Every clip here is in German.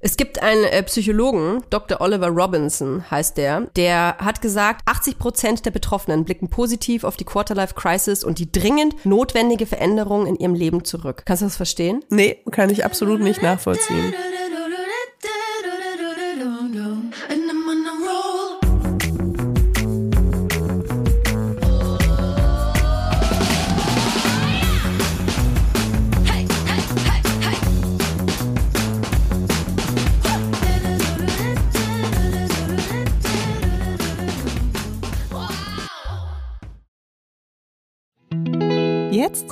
Es gibt einen äh, Psychologen, Dr. Oliver Robinson heißt der, der hat gesagt, 80 Prozent der Betroffenen blicken positiv auf die Quarterlife Crisis und die dringend notwendige Veränderung in ihrem Leben zurück. Kannst du das verstehen? Nee, kann ich absolut nicht nachvollziehen.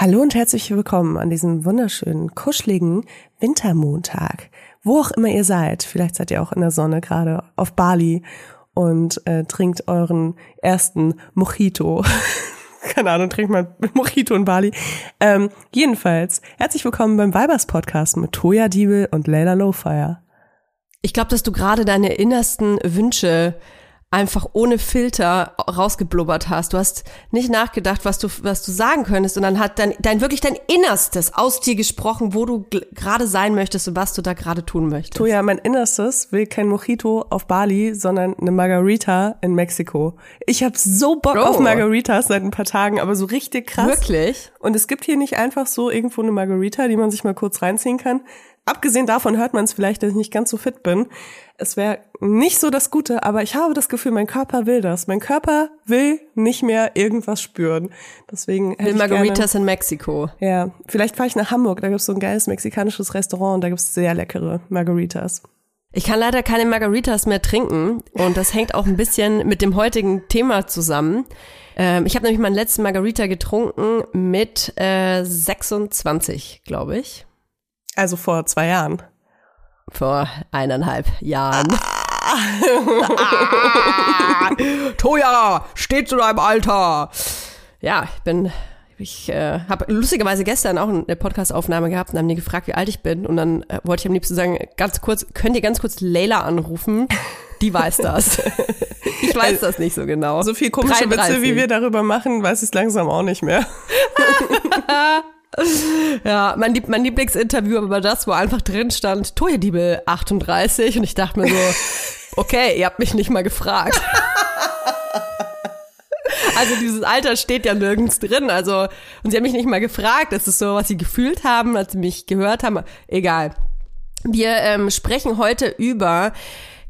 Hallo und herzlich willkommen an diesem wunderschönen, kuscheligen Wintermontag. Wo auch immer ihr seid, vielleicht seid ihr auch in der Sonne gerade auf Bali und äh, trinkt euren ersten Mojito. Keine Ahnung, trinkt mal Mojito in Bali. Ähm, jedenfalls, herzlich willkommen beim Vibers Podcast mit Toya Diebel und Leila Lowfire. Ich glaube, dass du gerade deine innersten Wünsche einfach ohne Filter rausgeblubbert hast. Du hast nicht nachgedacht, was du, was du sagen könntest, und dann hat dein, dein wirklich dein Innerstes aus dir gesprochen, wo du gerade sein möchtest und was du da gerade tun möchtest. Toja, mein Innerstes will kein Mojito auf Bali, sondern eine Margarita in Mexiko. Ich habe so Bock Oh. auf Margaritas seit ein paar Tagen, aber so richtig krass. Wirklich? Und es gibt hier nicht einfach so irgendwo eine Margarita, die man sich mal kurz reinziehen kann. Abgesehen davon hört man es vielleicht, dass ich nicht ganz so fit bin. Es wäre nicht so das Gute, aber ich habe das Gefühl, mein Körper will das. Mein Körper will nicht mehr irgendwas spüren. Deswegen Will Margaritas in Mexiko. Gerne, ja, vielleicht fahre ich nach Hamburg. Da gibt's so ein geiles mexikanisches Restaurant und da gibt's sehr leckere Margaritas. Ich kann leider keine Margaritas mehr trinken und das hängt auch ein bisschen mit dem heutigen Thema zusammen. Ähm, ich habe nämlich meinen letzten Margarita getrunken mit äh, 26, glaube ich. Also vor zwei Jahren. Vor eineinhalb Jahren. Toja, steht zu deinem Alter. Ja, ich bin, ich äh, habe lustigerweise gestern auch eine Podcast-Aufnahme gehabt und haben die gefragt, wie alt ich bin. Und dann äh, wollte ich am liebsten sagen, ganz kurz, könnt ihr ganz kurz Leila anrufen? Die weiß das. ich weiß das nicht so genau. So viel komische Witze, 33. wie wir darüber machen, weiß ich langsam auch nicht mehr. Ja, mein, Lieb mein Lieblingsinterview war das, wo einfach drin stand, Toyediebel 38 und ich dachte mir so, okay, ihr habt mich nicht mal gefragt. Also dieses Alter steht ja nirgends drin. Also, und sie haben mich nicht mal gefragt. Das ist so, was sie gefühlt haben, als sie mich gehört haben. Egal. Wir ähm, sprechen heute über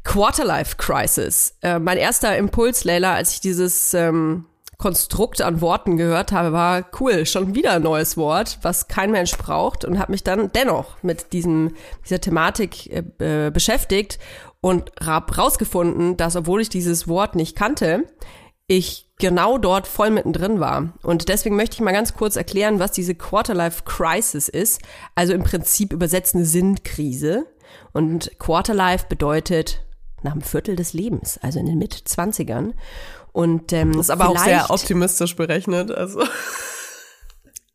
Quarterlife Crisis. Äh, mein erster Impuls, Leila, als ich dieses ähm, Konstrukt an Worten gehört habe, war cool, schon wieder ein neues Wort, was kein Mensch braucht und habe mich dann dennoch mit diesem dieser Thematik äh, beschäftigt und habe rausgefunden, dass obwohl ich dieses Wort nicht kannte, ich genau dort voll mittendrin war. Und deswegen möchte ich mal ganz kurz erklären, was diese Quarterlife Crisis ist. Also im Prinzip übersetzt eine Sinnkrise. Und Quarterlife bedeutet nach einem Viertel des Lebens, also in den Mit-20ern. Und ähm, das ist aber auch sehr optimistisch berechnet. Also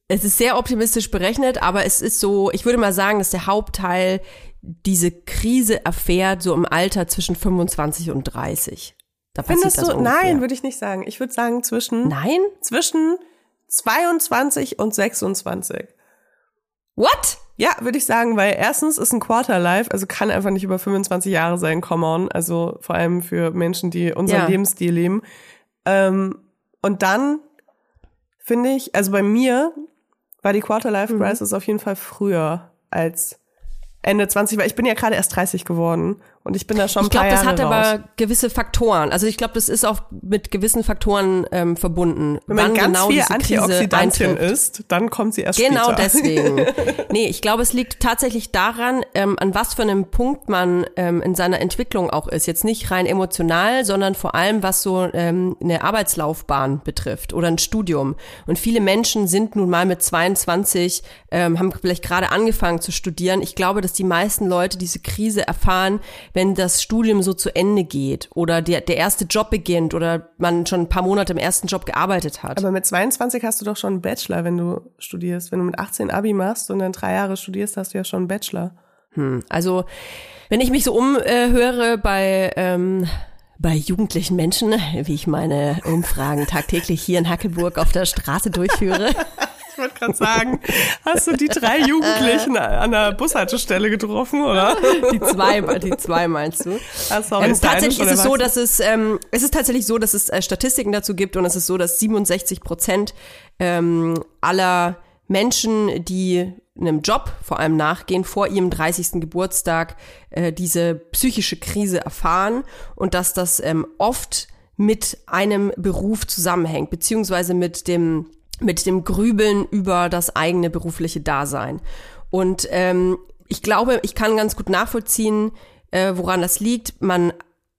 es ist sehr optimistisch berechnet, aber es ist so, ich würde mal sagen, dass der Hauptteil diese Krise erfährt so im Alter zwischen 25 und 30. Da Findest du? Nein, würde ich nicht sagen. Ich würde sagen zwischen. Nein? Zwischen 22 und 26. What? Ja, würde ich sagen, weil erstens ist ein Quarter Life, also kann einfach nicht über 25 Jahre sein, come on. Also vor allem für Menschen, die unseren ja. Lebensstil leben. Ähm, und dann finde ich, also bei mir war die Quarter Life Crisis mhm. auf jeden Fall früher als Ende 20, weil ich bin ja gerade erst 30 geworden und ich bin da schon ich glaube, das hat aber gewisse Faktoren. Also ich glaube, das ist auch mit gewissen Faktoren ähm, verbunden. Wenn man ganz genau viel Antioxidantien isst, dann kommt sie erst genau später. Genau deswegen. nee, ich glaube, es liegt tatsächlich daran, ähm, an was für einem Punkt man ähm, in seiner Entwicklung auch ist. Jetzt nicht rein emotional, sondern vor allem, was so ähm, eine Arbeitslaufbahn betrifft oder ein Studium. Und viele Menschen sind nun mal mit 22, ähm, haben vielleicht gerade angefangen zu studieren. Ich glaube, dass die meisten Leute diese Krise erfahren, wenn das Studium so zu Ende geht oder der, der erste Job beginnt oder man schon ein paar Monate im ersten Job gearbeitet hat. Aber mit 22 hast du doch schon einen Bachelor, wenn du studierst. Wenn du mit 18 Abi machst und dann drei Jahre studierst, hast du ja schon einen Bachelor. Hm, also wenn ich mich so umhöre bei ähm, bei jugendlichen Menschen, wie ich meine Umfragen tagtäglich hier in Hackelburg auf der Straße durchführe, Ich wollte gerade sagen, hast du die drei Jugendlichen an der Bushaltestelle getroffen, oder? Die zwei, die zwei meinst du? Ah, sorry, ähm, tatsächlich ist es so, dass es, ähm, es ist tatsächlich so, dass es äh, Statistiken dazu gibt und es ist so, dass 67 Prozent ähm, aller Menschen, die einem Job vor allem nachgehen, vor ihrem 30. Geburtstag äh, diese psychische Krise erfahren und dass das ähm, oft mit einem Beruf zusammenhängt, beziehungsweise mit dem mit dem Grübeln über das eigene berufliche Dasein. Und ähm, ich glaube, ich kann ganz gut nachvollziehen, äh, woran das liegt. Man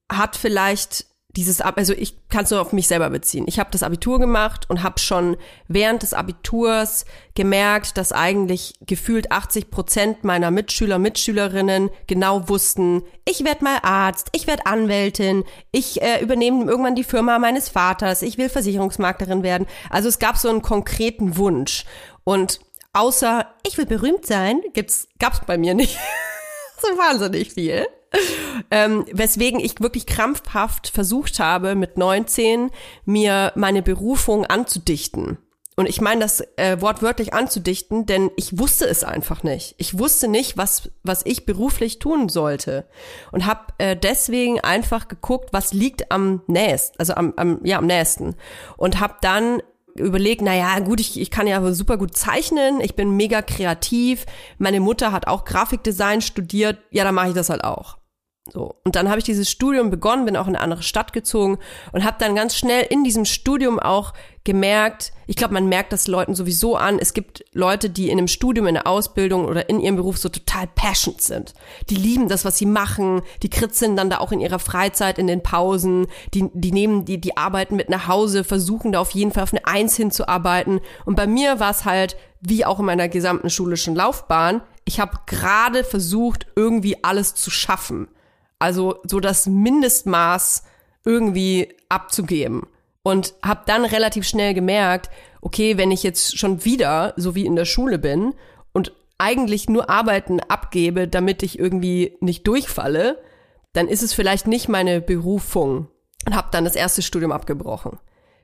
hat vielleicht dieses, also ich kann es nur auf mich selber beziehen. Ich habe das Abitur gemacht und habe schon während des Abiturs gemerkt, dass eigentlich gefühlt 80 Prozent meiner Mitschüler, Mitschülerinnen genau wussten, ich werde mal Arzt, ich werde Anwältin, ich äh, übernehme irgendwann die Firma meines Vaters, ich will Versicherungsmaklerin werden. Also es gab so einen konkreten Wunsch. Und außer ich will berühmt sein, gibt's, gab's bei mir nicht so wahnsinnig viel ähm, weswegen ich wirklich krampfhaft versucht habe, mit 19 mir meine Berufung anzudichten. Und ich meine das äh, wortwörtlich anzudichten, denn ich wusste es einfach nicht. Ich wusste nicht, was, was ich beruflich tun sollte. Und habe äh, deswegen einfach geguckt, was liegt am nächsten, also am, am, ja, am nächsten. Und habe dann überlegt, na ja, gut, ich, ich kann ja super gut zeichnen, ich bin mega kreativ, meine Mutter hat auch Grafikdesign studiert, ja, dann mache ich das halt auch. So. Und dann habe ich dieses Studium begonnen, bin auch in eine andere Stadt gezogen und habe dann ganz schnell in diesem Studium auch gemerkt, ich glaube, man merkt das Leuten sowieso an, es gibt Leute, die in einem Studium, in der Ausbildung oder in ihrem Beruf so total passionate sind. Die lieben das, was sie machen, die kritzeln dann da auch in ihrer Freizeit, in den Pausen, die, die nehmen die, die arbeiten mit nach Hause, versuchen da auf jeden Fall auf eine Eins hinzuarbeiten. Und bei mir war es halt, wie auch in meiner gesamten schulischen Laufbahn, ich habe gerade versucht, irgendwie alles zu schaffen. Also so das Mindestmaß irgendwie abzugeben. Und habe dann relativ schnell gemerkt, okay, wenn ich jetzt schon wieder so wie in der Schule bin und eigentlich nur Arbeiten abgebe, damit ich irgendwie nicht durchfalle, dann ist es vielleicht nicht meine Berufung. Und habe dann das erste Studium abgebrochen.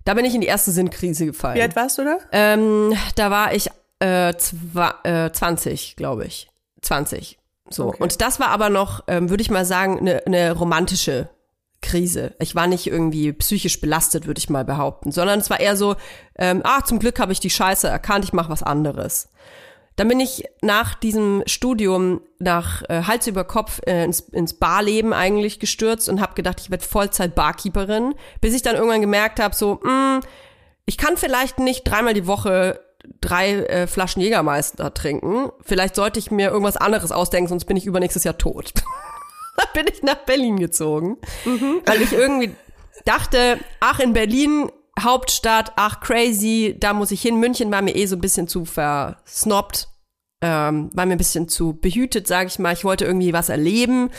Da bin ich in die erste Sinnkrise gefallen. Wie alt warst du da? Ähm, da war ich äh, zwa, äh, 20, glaube ich. 20. So. Okay. Und das war aber noch, ähm, würde ich mal sagen, eine ne romantische Krise. Ich war nicht irgendwie psychisch belastet, würde ich mal behaupten, sondern es war eher so, ähm, ah, zum Glück habe ich die Scheiße erkannt, ich mache was anderes. Dann bin ich nach diesem Studium nach äh, Hals über Kopf äh, ins, ins Barleben eigentlich gestürzt und habe gedacht, ich werde Vollzeit Barkeeperin, bis ich dann irgendwann gemerkt habe, so, mh, ich kann vielleicht nicht dreimal die Woche drei äh, Flaschen Jägermeister trinken. Vielleicht sollte ich mir irgendwas anderes ausdenken, sonst bin ich übernächstes Jahr tot. da bin ich nach Berlin gezogen, weil ich irgendwie dachte, ach in Berlin Hauptstadt, ach crazy, da muss ich hin. München war mir eh so ein bisschen zu versnobbt, ähm, war mir ein bisschen zu behütet, sage ich mal. Ich wollte irgendwie was erleben.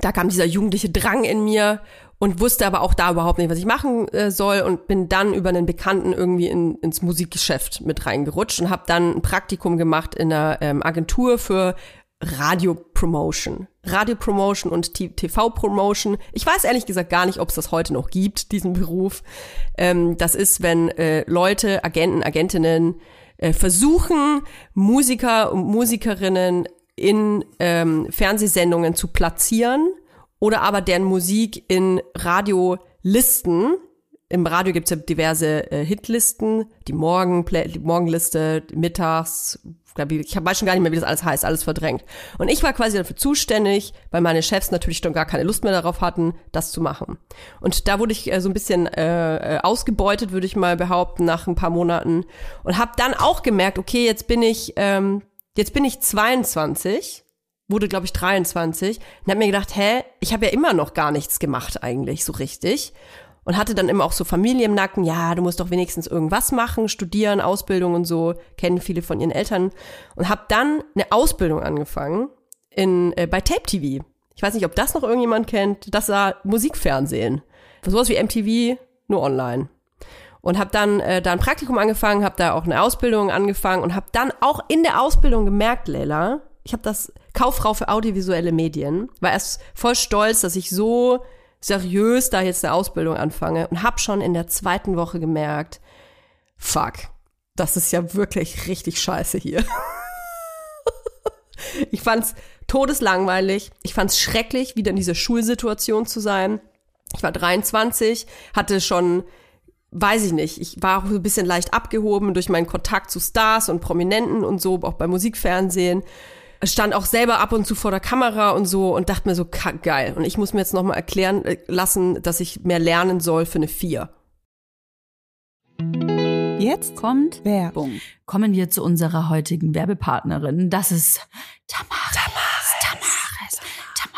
Da kam dieser jugendliche Drang in mir und wusste aber auch da überhaupt nicht, was ich machen äh, soll und bin dann über einen Bekannten irgendwie in, ins Musikgeschäft mit reingerutscht und habe dann ein Praktikum gemacht in einer ähm, Agentur für Radio-Promotion. Radio-Promotion und TV-Promotion. Ich weiß ehrlich gesagt gar nicht, ob es das heute noch gibt, diesen Beruf. Ähm, das ist, wenn äh, Leute, Agenten, Agentinnen äh, versuchen, Musiker und Musikerinnen in ähm, Fernsehsendungen zu platzieren oder aber deren Musik in Radiolisten. Im Radio gibt's ja diverse äh, Hitlisten, die Morgen, die Morgenliste, die Mittags, glaub ich, ich weiß schon gar nicht mehr, wie das alles heißt, alles verdrängt. Und ich war quasi dafür zuständig, weil meine Chefs natürlich schon gar keine Lust mehr darauf hatten, das zu machen. Und da wurde ich äh, so ein bisschen äh, äh, ausgebeutet, würde ich mal behaupten, nach ein paar Monaten. Und habe dann auch gemerkt, okay, jetzt bin ich, ähm, jetzt bin ich 22 wurde, glaube ich, 23 und habe mir gedacht, hä, ich habe ja immer noch gar nichts gemacht eigentlich so richtig. Und hatte dann immer auch so Familie im Nacken, ja, du musst doch wenigstens irgendwas machen, studieren, Ausbildung und so, kennen viele von ihren Eltern. Und habe dann eine Ausbildung angefangen in, äh, bei Tape TV. Ich weiß nicht, ob das noch irgendjemand kennt. Das war Musikfernsehen. Sowas wie MTV, nur online. Und habe dann äh, da ein Praktikum angefangen, habe da auch eine Ausbildung angefangen und habe dann auch in der Ausbildung gemerkt, Leila, ich habe das Kauffrau für audiovisuelle Medien, war erst voll stolz, dass ich so seriös da jetzt eine Ausbildung anfange und habe schon in der zweiten Woche gemerkt, fuck, das ist ja wirklich richtig scheiße hier. ich fand's todeslangweilig, ich fand's schrecklich, wieder in dieser Schulsituation zu sein. Ich war 23, hatte schon weiß ich nicht, ich war auch so ein bisschen leicht abgehoben durch meinen Kontakt zu Stars und Prominenten und so, auch bei Musikfernsehen stand auch selber ab und zu vor der Kamera und so und dachte mir so, geil. Und ich muss mir jetzt nochmal erklären äh, lassen, dass ich mehr lernen soll für eine Vier. Jetzt kommt Werbung. Kommen wir zu unserer heutigen Werbepartnerin. Das ist Tamara. Tamaris. Tamaris. Tamaris.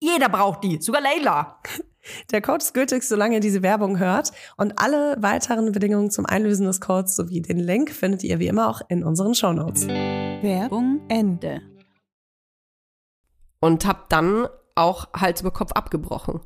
jeder braucht die, sogar Leila. Der Code ist gültig, solange ihr diese Werbung hört. Und alle weiteren Bedingungen zum Einlösen des Codes sowie den Link findet ihr wie immer auch in unseren Shownotes. Werbung Ende. Und hab dann auch Hals über Kopf abgebrochen.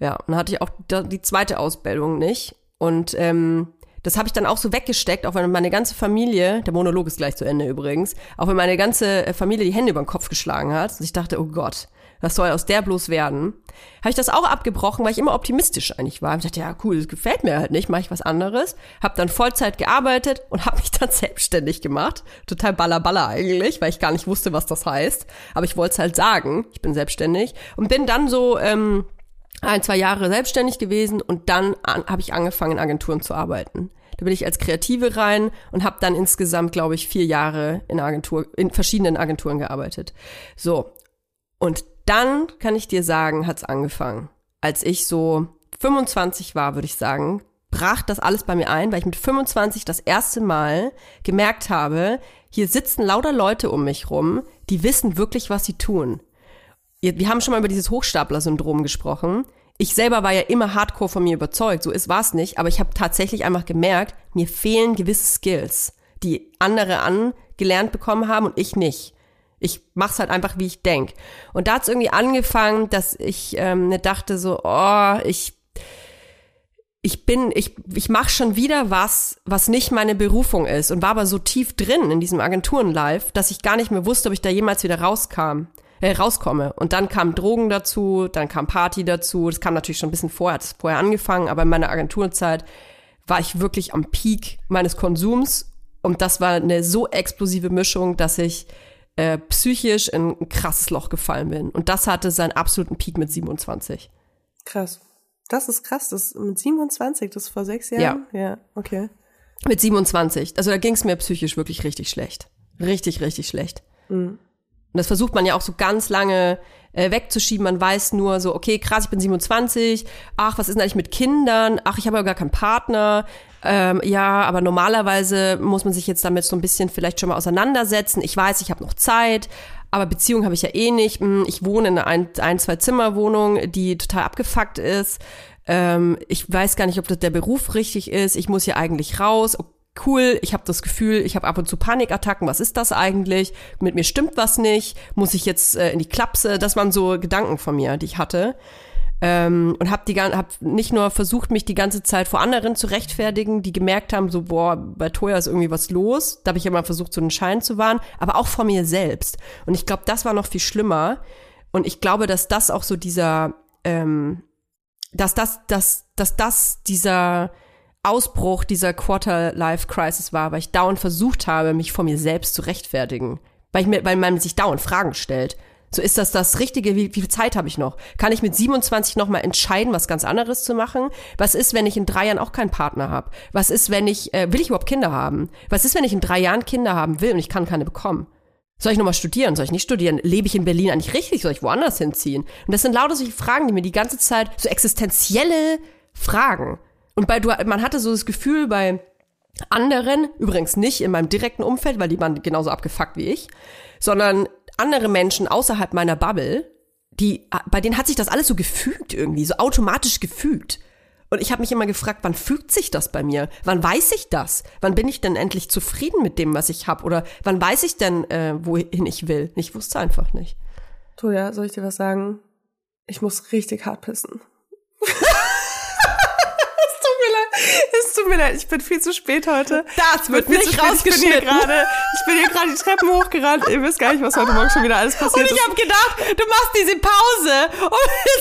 Ja, und dann hatte ich auch die zweite Ausbildung nicht. Und ähm, das habe ich dann auch so weggesteckt, auch wenn meine ganze Familie, der Monolog ist gleich zu Ende übrigens, auch wenn meine ganze Familie die Hände über den Kopf geschlagen hat. Und ich dachte, oh Gott, was soll aus der bloß werden? Habe ich das auch abgebrochen, weil ich immer optimistisch eigentlich war. Ich dachte, ja cool, das gefällt mir halt nicht, mache ich was anderes. Habe dann Vollzeit gearbeitet und habe mich dann selbstständig gemacht. Total ballerballer eigentlich, weil ich gar nicht wusste, was das heißt. Aber ich wollte es halt sagen, ich bin selbstständig. Und bin dann so ähm, ein, zwei Jahre selbstständig gewesen und dann habe ich angefangen, in Agenturen zu arbeiten. Da bin ich als Kreative rein und habe dann insgesamt, glaube ich, vier Jahre in Agentur, in verschiedenen Agenturen gearbeitet. So. Und dann kann ich dir sagen, hat's angefangen. Als ich so 25 war, würde ich sagen, brach das alles bei mir ein, weil ich mit 25 das erste Mal gemerkt habe, hier sitzen lauter Leute um mich rum, die wissen wirklich, was sie tun. Wir haben schon mal über dieses Hochstapler-Syndrom gesprochen. Ich selber war ja immer hardcore von mir überzeugt, so ist war's nicht, aber ich habe tatsächlich einfach gemerkt, mir fehlen gewisse Skills, die andere angelernt bekommen haben und ich nicht. Ich mach's halt einfach, wie ich denk. Und da hat's irgendwie angefangen, dass ich ähm, ne dachte so, oh, ich ich bin, ich, ich mache schon wieder was, was nicht meine Berufung ist und war aber so tief drin in diesem Agenturen-Live, dass ich gar nicht mehr wusste, ob ich da jemals wieder rauskam, äh, rauskomme. Und dann kamen Drogen dazu, dann kam Party dazu. Das kam natürlich schon ein bisschen vorher, hat vorher angefangen, aber in meiner Agenturenzeit war ich wirklich am Peak meines Konsums und das war eine so explosive Mischung, dass ich äh, psychisch in ein krasses Loch gefallen bin. Und das hatte seinen absoluten Peak mit 27. Krass. Das ist krass. Das mit 27, das vor sechs Jahren? Ja. Ja, okay. Mit 27. Also da ging es mir psychisch wirklich richtig schlecht. Richtig, richtig schlecht. Mhm. Und das versucht man ja auch so ganz lange äh, wegzuschieben. Man weiß nur so, okay, krass, ich bin 27. Ach, was ist denn eigentlich mit Kindern? Ach, ich habe ja gar keinen Partner. Ähm, ja, aber normalerweise muss man sich jetzt damit so ein bisschen vielleicht schon mal auseinandersetzen. Ich weiß, ich habe noch Zeit, aber Beziehung habe ich ja eh nicht. Hm, ich wohne in einer ein, ein zwei Zimmer Wohnung, die total abgefuckt ist. Ähm, ich weiß gar nicht, ob das der Beruf richtig ist. Ich muss hier eigentlich raus. Cool, ich habe das Gefühl, ich habe ab und zu Panikattacken. Was ist das eigentlich? Mit mir stimmt was nicht. Muss ich jetzt äh, in die Klapse? Das waren so Gedanken von mir, die ich hatte. Ähm, und habe hab nicht nur versucht, mich die ganze Zeit vor anderen zu rechtfertigen, die gemerkt haben, so boah, bei Toya ist irgendwie was los. Da habe ich immer versucht, so einen Schein zu wahren, aber auch vor mir selbst. Und ich glaube, das war noch viel schlimmer. Und ich glaube, dass das auch so dieser, ähm, dass das, dass, dass das dieser Ausbruch dieser Quarter-Life-Crisis war, weil ich dauernd versucht habe, mich vor mir selbst zu rechtfertigen. Weil, ich mir, weil man sich dauernd Fragen stellt. So ist das das Richtige? Wie, wie viel Zeit habe ich noch? Kann ich mit 27 noch mal entscheiden, was ganz anderes zu machen? Was ist, wenn ich in drei Jahren auch keinen Partner habe? Was ist, wenn ich äh, will ich überhaupt Kinder haben? Was ist, wenn ich in drei Jahren Kinder haben will und ich kann keine bekommen? Soll ich nochmal studieren? Soll ich nicht studieren? Lebe ich in Berlin eigentlich richtig? Soll ich woanders hinziehen? Und das sind lauter solche Fragen, die mir die ganze Zeit so existenzielle Fragen. Und bei du, man hatte so das Gefühl bei anderen, übrigens nicht in meinem direkten Umfeld, weil die waren genauso abgefuckt wie ich, sondern andere Menschen außerhalb meiner Bubble, die, bei denen hat sich das alles so gefügt irgendwie, so automatisch gefügt. Und ich habe mich immer gefragt, wann fügt sich das bei mir? Wann weiß ich das? Wann bin ich denn endlich zufrieden mit dem, was ich habe? Oder wann weiß ich denn, äh, wohin ich will? Ich wusste einfach nicht. Toja, soll ich dir was sagen? Ich muss richtig hart pissen. Tut mir leid, ich bin viel zu spät heute. Das wird Ich nicht zu spät. Ich bin hier rausgeschnitten. gerade, ich bin hier gerade die Treppen hochgerannt. Ihr wisst gar nicht, was heute Morgen schon wieder alles Und passiert ich ist. habe gedacht, du machst diese Pause, um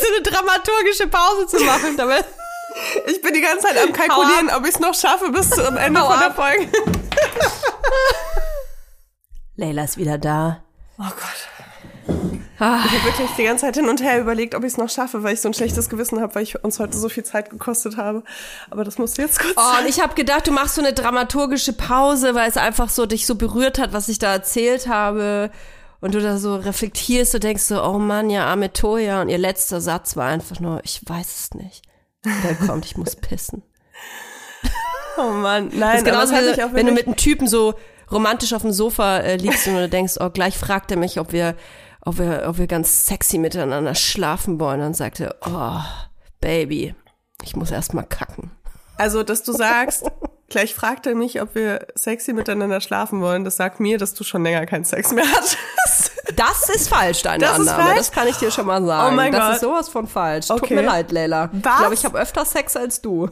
so eine dramaturgische Pause zu machen. Damit Ich bin die ganze Zeit am kalkulieren, ob ich es noch schaffe bis zum Ende Hau von der. Folge. Leila ist wieder da. Oh Gott. Ich habe wirklich die ganze Zeit hin und her überlegt, ob ich es noch schaffe, weil ich so ein schlechtes Gewissen habe, weil ich uns heute so viel Zeit gekostet habe. Aber das musste jetzt kurz Oh, und ich habe gedacht, du machst so eine dramaturgische Pause, weil es einfach so dich so berührt hat, was ich da erzählt habe. Und du da so reflektierst und denkst so, oh Mann, ja, arme Toja. Und ihr letzter Satz war einfach nur, ich weiß es nicht. Der kommt, ich muss pissen. Oh Mann, Das nein, ist genauso, aber das wenn du mit einem Typen so romantisch auf dem Sofa äh, liegst und du denkst, oh, gleich fragt er mich, ob wir, ob wir, ob wir ganz sexy miteinander schlafen wollen. Dann sagt er, oh, Baby, ich muss erst mal kacken. Also, dass du sagst, gleich fragt er mich, ob wir sexy miteinander schlafen wollen, das sagt mir, dass du schon länger keinen Sex mehr hattest. Das ist falsch, deine Das ist Annahme. falsch? Das kann ich dir schon mal sagen. Oh mein das Gott. ist sowas von falsch. Tut Okay. mir leid, Leila. Ich Was? glaube, ich habe öfter Sex als du.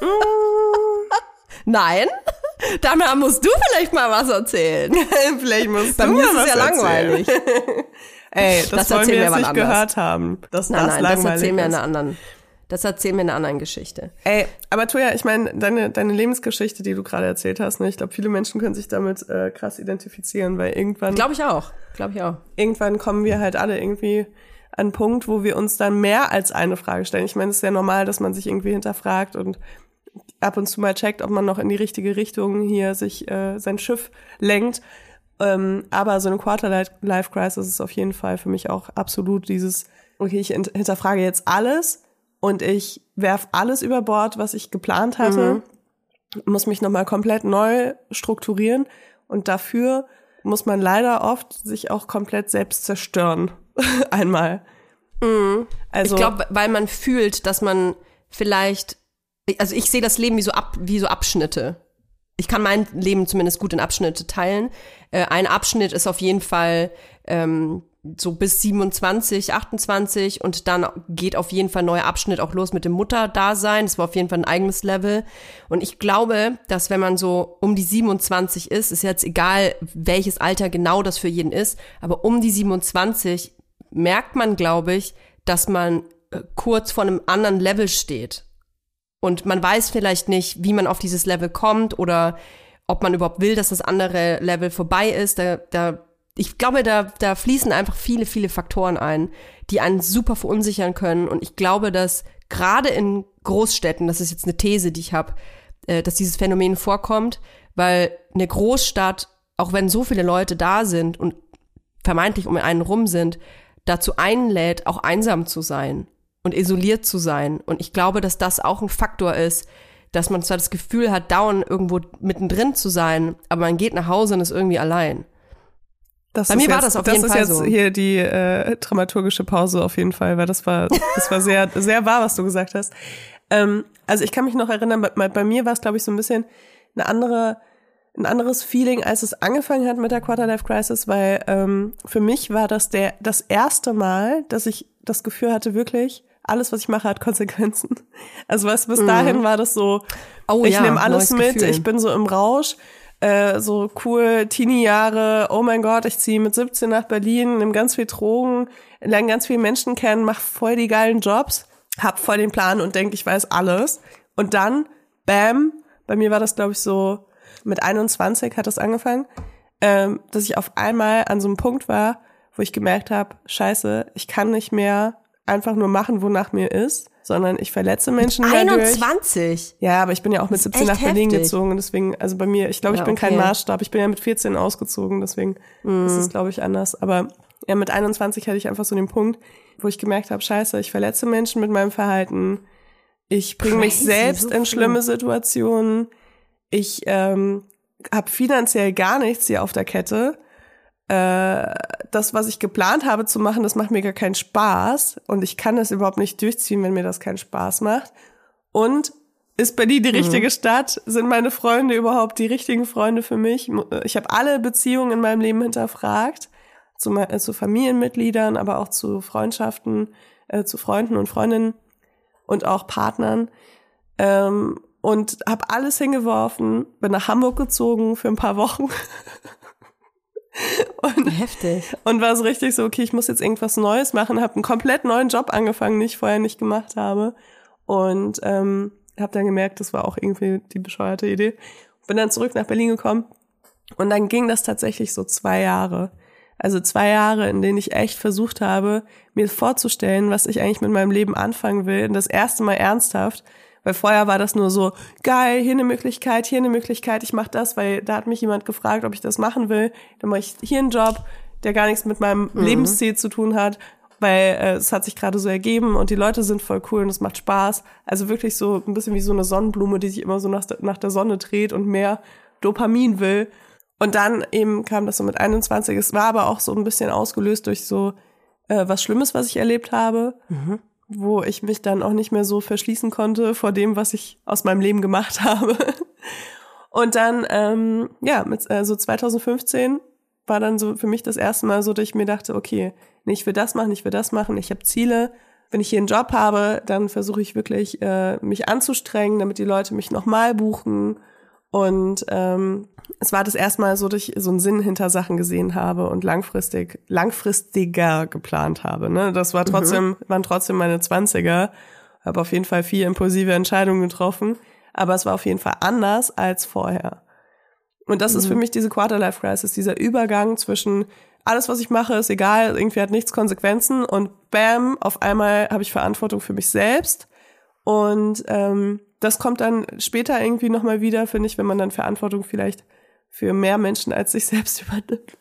Nein? Danach musst du vielleicht mal was erzählen. Vielleicht musst Bei du mir mal ist es was ja erzählen. langweilig. Ey, das, Das wollen erzählen wir jetzt nicht anders. gehört haben, dass Nein, das nein, das langweilig erzählen wir in einer anderen. Das erzählen wir in einer anderen Geschichte. Ey, aber Toja, ich meine, deine, deine Lebensgeschichte, die du gerade erzählt hast, ne, ich glaube, viele Menschen können sich damit äh, krass identifizieren, weil irgendwann, Glaube ich auch. Glaube ich auch. irgendwann kommen wir halt alle irgendwie an einen Punkt, wo wir uns dann mehr als eine Frage stellen. Ich meine, es ist ja normal, dass man sich irgendwie hinterfragt und ab und zu mal checkt, ob man noch in die richtige Richtung hier sich äh, sein Schiff lenkt. Ähm, aber so eine Quarter-Life-Crisis ist auf jeden Fall für mich auch absolut dieses, okay, ich hint- hinterfrage jetzt alles und ich werf alles über Bord, was ich geplant hatte, muss mich nochmal komplett neu strukturieren und dafür muss man leider oft sich auch komplett selbst zerstören. Einmal. Also, Ich glaube, weil man fühlt, dass man vielleicht, also ich sehe das Leben wie so, ab, wie so Abschnitte. Ich kann mein Leben zumindest gut in Abschnitte teilen. Äh, ein Abschnitt ist auf jeden Fall ähm, so bis 27, 28 und dann geht auf jeden Fall ein neuer Abschnitt auch los mit dem Mutterdasein. Das war auf jeden Fall ein eigenes Level. Und ich glaube, dass wenn man so um die 27 ist, ist jetzt egal, welches Alter genau das für jeden ist, aber um die 27 merkt man, glaube ich, dass man äh, kurz vor einem anderen Level steht. Und man weiß vielleicht nicht, wie man auf dieses Level kommt oder ob man überhaupt will, dass das andere Level vorbei ist. Da, da, ich glaube, da, da fließen einfach viele, viele Faktoren ein, die einen super verunsichern können. Und ich glaube, dass gerade in Großstädten, das ist jetzt eine These, die ich habe, äh, dass dieses Phänomen vorkommt, weil eine Großstadt, auch wenn so viele Leute da sind und vermeintlich um einen rum sind, dazu einlädt, auch einsam zu sein und isoliert zu sein. Und ich glaube, dass das auch ein Faktor ist, dass man zwar das Gefühl hat, dauernd irgendwo mittendrin zu sein, aber man geht nach Hause und ist irgendwie allein. das bei ist mir war jetzt, das auf das jeden ist Fall jetzt so. hier die äh, dramaturgische Pause auf jeden Fall, weil das war, das war sehr, sehr wahr, was du gesagt hast. Ähm, also ich kann mich noch erinnern, bei, bei mir war es, glaube ich, so ein bisschen eine andere, ein anderes Feeling, als es angefangen hat mit der Quarterlife Crisis, weil ähm, für mich war das der das erste Mal, dass ich das Gefühl hatte, wirklich alles, was ich mache, hat Konsequenzen. Also was bis dahin war das so, Mhm. Oh ich ja, nehme alles mit, Gefühl. ich bin so im Rausch, äh, so cool, Teenie-Jahre, oh mein Gott, ich ziehe mit 17 nach Berlin, nehme ganz viel Drogen, lerne ganz viele Menschen kennen, mach voll die geilen Jobs, hab voll den Plan und denke, ich weiß alles. Und dann, bam, bei mir war das, glaube ich, so, mit 21 hat das angefangen, ähm, dass ich auf einmal an so einem Punkt war, wo ich gemerkt habe, scheiße, ich kann nicht mehr einfach nur machen, wonach mir ist, sondern ich verletze Menschen dadurch. 21? Ja, aber ich bin ja auch mit 17 echt nach Berlin heftig. gezogen und deswegen, also bei mir, ich glaube, ich Ja, bin kein okay. Mhm. Maßstab. Ich bin ja mit 14 ausgezogen, deswegen ist es, glaube ich, anders. Aber ja, mit 21 hatte ich einfach so den Punkt, wo ich gemerkt habe, scheiße, ich verletze Menschen mit meinem Verhalten. Ich bringe mich selbst so in schlimme Situationen. Ich ähm, habe finanziell gar nichts hier auf der Kette. Äh, das, was ich geplant habe zu machen, das macht mir gar keinen Spaß. Und ich kann das überhaupt nicht durchziehen, wenn mir das keinen Spaß macht. Und ist Berlin die richtige Stadt? Sind meine Freunde überhaupt die richtigen Freunde für mich? Ich habe alle Beziehungen in meinem Leben hinterfragt, zu, äh, zu Familienmitgliedern, aber auch zu Freundschaften, äh, zu Freunden und Freundinnen und auch Partnern. Ähm, und habe alles hingeworfen, bin nach Hamburg gezogen für ein paar Wochen. und, Heftig. und war so richtig so, okay, ich muss jetzt irgendwas Neues machen, habe einen komplett neuen Job angefangen, den ich vorher nicht gemacht habe. Und ähm, habe dann gemerkt, das war auch irgendwie die bescheuerte Idee. Bin dann zurück nach Berlin gekommen und dann ging das tatsächlich so zwei Jahre. Also zwei Jahre, in denen ich echt versucht habe, mir vorzustellen, was ich eigentlich mit meinem Leben anfangen will. Und das erste Mal ernsthaft. Weil vorher war das nur so, geil, hier eine Möglichkeit, hier eine Möglichkeit, ich mache das, weil da hat mich jemand gefragt, ob ich das machen will. Dann mache ich hier einen Job, der gar nichts mit meinem Lebensziel zu tun hat, weil äh, es hat sich gerade so ergeben und die Leute sind voll cool und es macht Spaß. Also wirklich so ein bisschen wie so eine Sonnenblume, die sich immer so nach, nach der Sonne dreht und mehr Dopamin will. Und dann eben kam das so mit 21. Es war aber auch so ein bisschen ausgelöst durch so äh, was Schlimmes, was ich erlebt habe, wo ich mich dann auch nicht mehr so verschließen konnte vor dem, was ich aus meinem Leben gemacht habe. Und dann, ähm, ja, mit, äh, so 2015 war dann so für mich das erste Mal so, dass ich mir dachte, okay, nee, ich will das machen, ich will das machen, ich habe Ziele. Wenn ich hier einen Job habe, dann versuche ich wirklich, äh, mich anzustrengen, damit die Leute mich nochmal buchen. Und ähm, es war das erste Mal so, dass ich so einen Sinn hinter Sachen gesehen habe und langfristig, langfristiger geplant habe. Ne? Das war trotzdem, waren trotzdem meine Zwanziger. Habe auf jeden Fall vier impulsive Entscheidungen getroffen, aber es war auf jeden Fall anders als vorher. Und das ist für mich diese Quarterlife Crisis, dieser Übergang zwischen alles, was ich mache, ist egal, irgendwie hat nichts Konsequenzen und bam, auf einmal habe ich Verantwortung für mich selbst. Und ähm, das kommt dann später irgendwie nochmal wieder, finde ich, wenn man dann Verantwortung vielleicht für mehr Menschen als sich selbst übernimmt.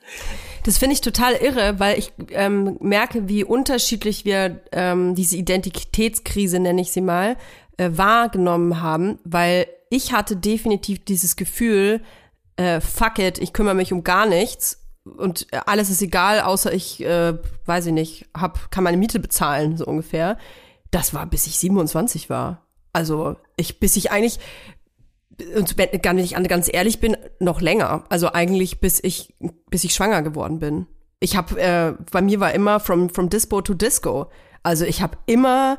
Das finde ich total irre, weil ich ähm, merke, wie unterschiedlich wir ähm, diese Identitätskrise, nenne ich sie mal, äh, wahrgenommen haben, weil ich hatte definitiv dieses Gefühl, äh, fuck it, ich kümmere mich um gar nichts und äh, alles ist egal, außer ich, äh, weiß ich nicht, hab, kann meine Miete bezahlen, so ungefähr. Das war, bis ich 27 war. Also ich, bis ich eigentlich, und wenn ich ganz ehrlich bin, noch länger. Also eigentlich bis ich, bis ich schwanger geworden bin. Ich habe, äh, bei mir war immer from, from Dispo to Disco. Also ich habe immer,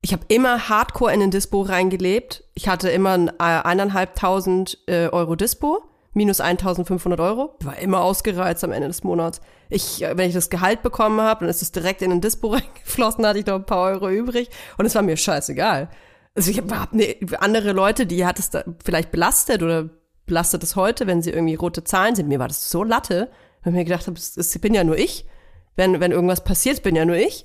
ich habe immer Hardcore in den Dispo reingelebt. Ich hatte immer ein, äh, eineinhalbtausend äh, Euro Dispo, minus 1500 Euro. War immer ausgereizt am Ende des Monats. Ich, äh, wenn ich das Gehalt bekommen habe, dann ist es direkt in den Dispo reingeflossen, hatte ich noch ein paar Euro übrig und es war mir scheißegal. Also ich habe ne, andere Leute, die hat es da vielleicht belastet oder belastet es heute, wenn sie irgendwie rote Zahlen sind. Mir war das so Latte, weil ich mir gedacht habe, es, es bin ja nur ich. Wenn, wenn irgendwas passiert, bin ja nur ich.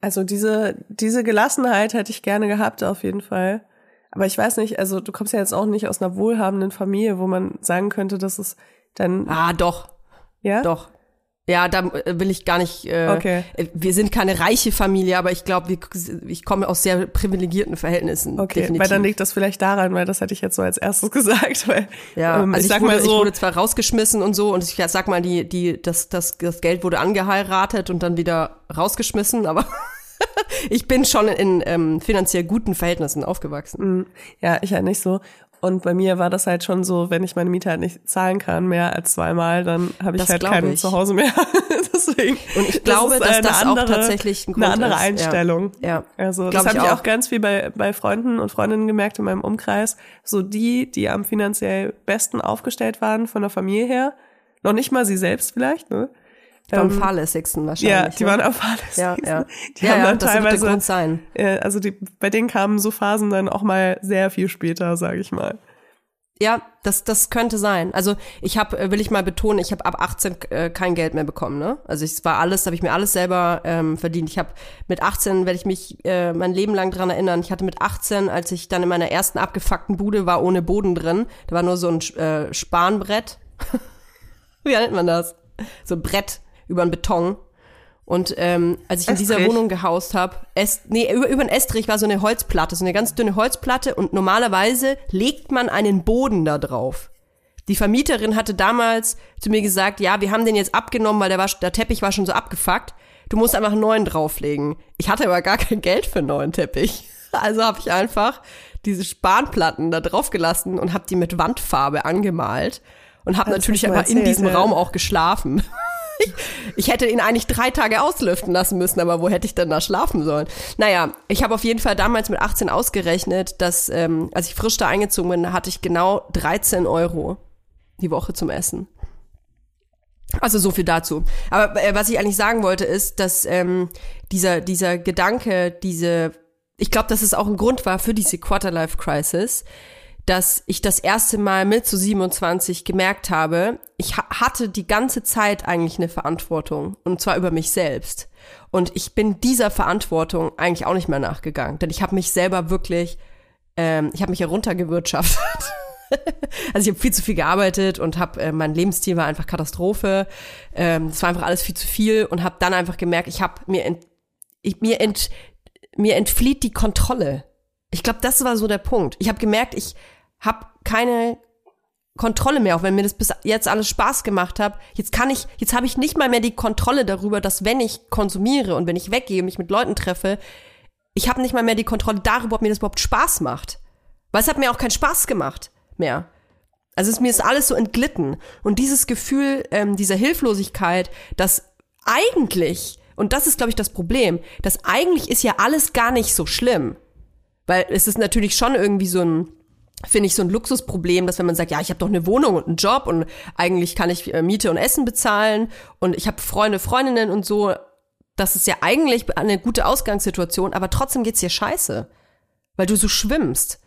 Also diese, diese Gelassenheit hätte ich gerne gehabt, auf jeden Fall. Aber ich weiß nicht, also du kommst ja jetzt auch nicht aus einer wohlhabenden Familie, wo man sagen könnte, dass es dann. Ah, doch. Ja? Doch. Ja, da äh, will ich gar nicht. Äh, Okay. äh, Wir sind keine reiche Familie, aber ich glaube, ich komme aus sehr privilegierten Verhältnissen. Okay, definitiv. weil dann liegt das vielleicht daran, weil das hätte ich jetzt so als erstes gesagt. Weil, Ja, ähm, also ich ich, sag wurde, mal ich so, wurde zwar rausgeschmissen und so und ich sag mal, die, die, das, das, das Geld wurde angeheiratet und dann wieder rausgeschmissen, aber ich bin schon in ähm, finanziell guten Verhältnissen aufgewachsen. ja, ich halt nicht so. Und bei mir war das halt schon so, wenn ich meine Miete halt nicht zahlen kann, mehr als zweimal, dann habe ich Das halt kein. Zuhause mehr. Deswegen. Und ich glaube, ist, dass äh, eine das auch andere, tatsächlich ein eine Grund andere ist. Ja. Einstellung. Ja. Also Glaub das habe ich ich auch. auch ganz viel bei, bei Freunden und Freundinnen gemerkt in meinem Umkreis. So die, die am finanziell besten aufgestellt waren von der Familie her. Noch nicht mal sie selbst vielleicht, ne? Am Ähm, fahrlässigsten wahrscheinlich. Ja, die ne? waren am fahrlässigsten. Ja, ja. Die ja, haben ja, dann teilweise, Grund sein. äh, also die, bei denen kamen so Phasen dann auch mal sehr viel später, sage ich mal. Ja, das, das könnte sein. Also ich habe, will ich mal betonen, ich habe ab 18 äh, kein Geld mehr bekommen. Ne? Also es war alles, habe ich mir alles selber ähm, verdient. Ich habe mit 18 werde ich mich äh, mein Leben lang dran erinnern. Ich hatte mit 18, als ich dann in meiner ersten abgefuckten Bude war, ohne Boden drin, da war nur so ein äh, Spanbrett. Wie nennt man das? So ein Brett über einen Beton. Und ähm, als ich in dieser Estrich. Wohnung gehaust habe, nee, über, über den Estrich war so eine Holzplatte, so eine ganz dünne Holzplatte und normalerweise legt man einen Boden da drauf. Die Vermieterin hatte damals zu mir gesagt, ja, wir haben den jetzt abgenommen, weil der, war, der Teppich war schon so abgefuckt. Du musst einfach einen neuen drauflegen. Ich hatte aber gar kein Geld für einen neuen Teppich. Also habe ich einfach diese Spanplatten da drauf gelassen und habe die mit Wandfarbe angemalt und habe natürlich einfach in diesem ja. Raum auch geschlafen. Ich hätte ihn eigentlich drei Tage auslüften lassen müssen, aber wo hätte ich denn da schlafen sollen? Naja, ich habe auf jeden Fall damals mit 18 ausgerechnet, dass, ähm, als ich frisch da eingezogen bin, hatte ich genau 13 Euro die Woche zum Essen. Also so viel dazu. Aber äh, was ich eigentlich sagen wollte, ist, dass ähm, dieser, dieser Gedanke, diese, ich glaube, dass es auch ein Grund war für diese Quarterlife-Crisis, dass ich das erste Mal mit zu 27 gemerkt habe, ich ha hatte die ganze Zeit eigentlich eine Verantwortung und zwar über mich selbst. Und ich bin dieser Verantwortung eigentlich auch nicht mehr nachgegangen, denn ich habe mich selber wirklich, ähm, ich habe mich heruntergewirtschaftet. also ich habe viel zu viel gearbeitet und habe äh, mein Lebensstil war einfach Katastrophe. Ähm, es war einfach alles viel zu viel und habe dann einfach gemerkt, ich habe mir ent, ich, mir ent, mir entflieht die Kontrolle. Ich glaube, das war so der Punkt. Ich habe gemerkt, ich habe keine Kontrolle mehr, auch wenn mir das bis jetzt alles Spaß gemacht hat. Jetzt kann ich, jetzt habe ich nicht mal mehr die Kontrolle darüber, dass wenn ich konsumiere und wenn ich weggehe, mich mit Leuten treffe, ich habe nicht mal mehr die Kontrolle darüber, ob mir das überhaupt Spaß macht. Weil es hat mir auch keinen Spaß gemacht mehr. Also es, mir ist alles so entglitten. Und dieses Gefühl ähm, dieser Hilflosigkeit, dass eigentlich, und das ist, glaube ich, das Problem, dass eigentlich ist ja alles gar nicht so schlimm. Weil es ist natürlich schon irgendwie so ein, finde ich, so ein Luxusproblem, dass wenn man sagt, ja, ich habe doch eine Wohnung und einen Job und eigentlich kann ich äh, Miete und Essen bezahlen und ich habe Freunde, Freundinnen und so, das ist ja eigentlich eine gute Ausgangssituation, aber trotzdem geht's dir scheiße, weil du so schwimmst.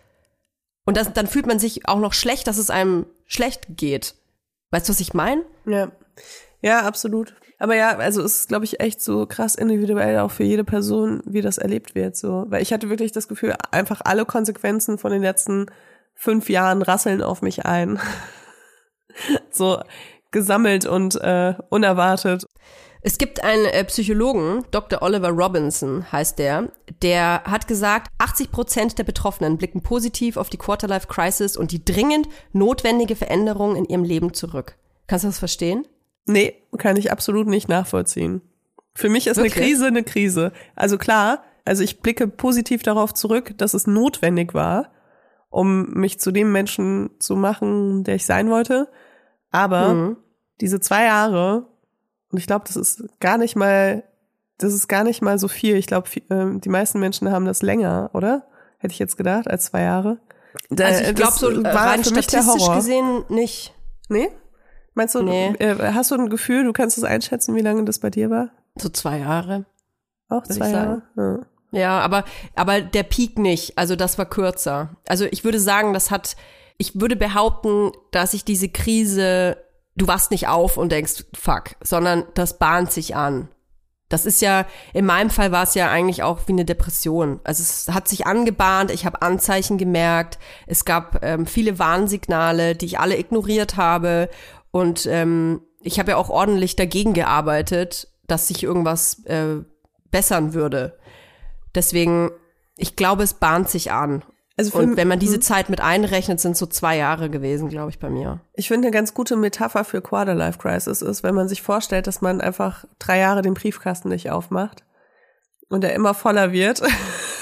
Und das, dann fühlt man sich auch noch schlecht, dass es einem schlecht geht. Weißt du, was ich meine? Ja. Ja, absolut. Aber ja, also es ist, glaube ich, echt so krass individuell auch für jede Person, wie das erlebt wird. So, weil ich hatte wirklich das Gefühl, einfach alle Konsequenzen von den letzten fünf Jahren rasseln auf mich ein. so gesammelt und äh, unerwartet. Es gibt einen äh, Psychologen, Dr. Oliver Robinson heißt der, der hat gesagt, 80 Prozent der Betroffenen blicken positiv auf die Quarterlife Crisis und die dringend notwendige Veränderung in ihrem Leben zurück. Kannst du das verstehen? Nee, kann ich absolut nicht nachvollziehen. Für mich ist Wirklich? eine Krise eine Krise. Also klar, also ich blicke positiv darauf zurück, dass es notwendig war, um mich zu dem Menschen zu machen, der ich sein wollte. Aber Mhm. diese zwei Jahre, und ich glaube, das ist gar nicht mal, das ist gar nicht mal so viel. Ich glaube, ähm, die meisten Menschen haben das länger, oder? Hätte ich jetzt gedacht, als zwei Jahre. Also ich glaube das so äh, war für mich der Horror. gesehen nicht. Nee? Meinst du, Nee. äh, hast du ein Gefühl, du kannst es einschätzen, wie lange das bei dir war? So zwei Jahre. Auch zwei Jahre? Ja. Ja, aber, aber der Peak nicht. Also das war kürzer. Also ich würde sagen, das hat, ich würde behaupten, dass ich diese Krise, du wachst nicht auf und denkst, fuck, sondern das bahnt sich an. Das ist ja, in meinem Fall war es ja eigentlich auch wie eine Depression. Also es hat sich angebahnt, ich habe Anzeichen gemerkt, es gab ähm, viele Warnsignale, die ich alle ignoriert habe und ähm, ich habe ja auch ordentlich dagegen gearbeitet, dass sich irgendwas äh, bessern würde. Deswegen, ich glaube, es bahnt sich an. Also Und wenn man diese. Zeit mit einrechnet, sind so zwei Jahre gewesen, glaube ich, bei mir. Ich finde, eine ganz gute Metapher für Quarterlife Crisis ist, wenn man sich vorstellt, dass man einfach drei Jahre den Briefkasten nicht aufmacht und er immer voller wird.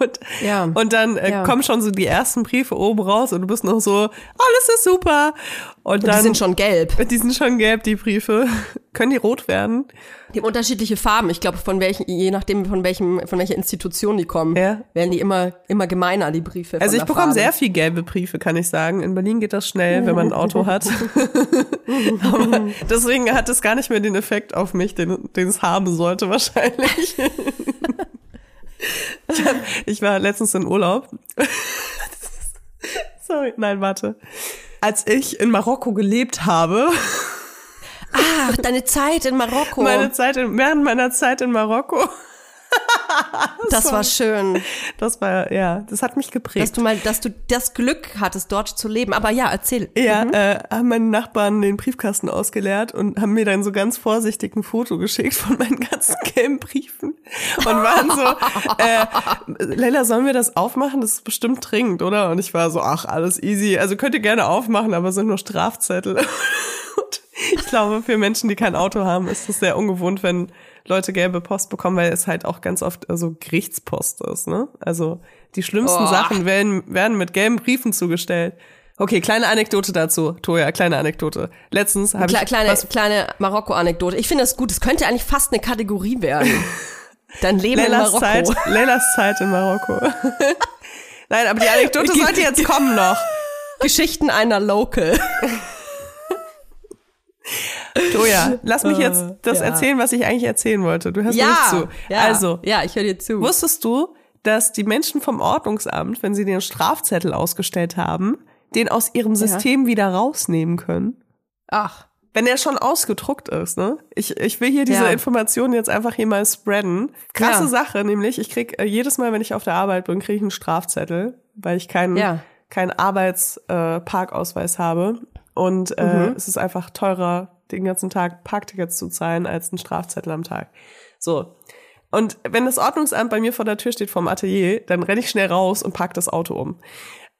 Und, Ja. und dann äh, Ja. kommen schon so die ersten Briefe oben raus und du bist noch so, alles ist super. Und, Und dann die sind schon gelb. die sind schon gelb, die Briefe. Können die rot werden? Die haben unterschiedliche Farben. Ich glaube, von welchen, je nachdem, von welchem, von welcher Institution die kommen, Ja. werden die immer, immer gemeiner, die Briefe. Also ich bekomme Farbe. sehr viel gelbe Briefe, kann ich sagen. In Berlin geht das schnell, wenn man ein Auto hat. Aber deswegen hat es gar nicht mehr den Effekt auf mich, den, den es haben sollte wahrscheinlich. ich, war letztens in Urlaub. Sorry, nein, warte. Als ich in Marokko gelebt habe, Ach, deine Zeit in Marokko. meine Zeit in, während meiner Zeit in Marokko, das war schön, das war, ja, das hat mich geprägt. dass du mal, dass du das Glück hattest, dort zu leben. Aber ja, erzähl. Ja, äh, haben meine Nachbarn den Briefkasten ausgeleert und haben mir dann so ganz vorsichtig ein Foto geschickt von meinen ganzen gelben Briefen und waren so, äh, Leila, sollen wir das aufmachen? Das ist bestimmt dringend, oder? Und ich war so, ach, alles easy. Also könnt ihr gerne aufmachen, aber es sind nur Strafzettel. Und ich glaube, für Menschen, die kein Auto haben, ist es sehr ungewohnt, wenn Leute gelbe Post bekommen, weil es halt auch ganz oft so Gerichtspost ist, ne? Also die schlimmsten Oh. Sachen werden, werden mit gelben Briefen zugestellt. Okay, kleine Anekdote dazu. Toja, kleine Anekdote. Letztens habe Kle ich kleine, was, kleine Marokko-Anekdote. Ich finde das gut. Es könnte eigentlich fast eine Kategorie werden. Dein Leben in Leylas Marokko. Zeit, Leylas Zeit in Marokko. Nein, aber die Anekdote sollte jetzt kommen noch. Geschichten einer Local. Toja, lass mich jetzt das ja. erzählen, was ich eigentlich erzählen wollte. Du hörst mir Ja, nicht zu. ja, Also, ja, ich höre dir zu. wusstest du, dass die Menschen vom Ordnungsamt, wenn sie den Strafzettel ausgestellt haben, den aus ihrem System wieder rausnehmen können? Ach, Wenn er schon ausgedruckt ist, ne? Ich, ich will hier diese Ja. Informationen jetzt einfach hier mal spreaden. Krasse Ja. Sache, nämlich, ich krieg äh, jedes Mal, wenn ich auf der Arbeit bin, kriege ich einen Strafzettel, weil ich keinen Ja. keinen Arbeitsparkausweis äh, habe. Und äh, Mhm. es ist einfach teurer, den ganzen Tag Parktickets zu zahlen, als einen Strafzettel am Tag. So. Und wenn das Ordnungsamt bei mir vor der Tür steht vom Atelier, dann renne ich schnell raus und pack das Auto um.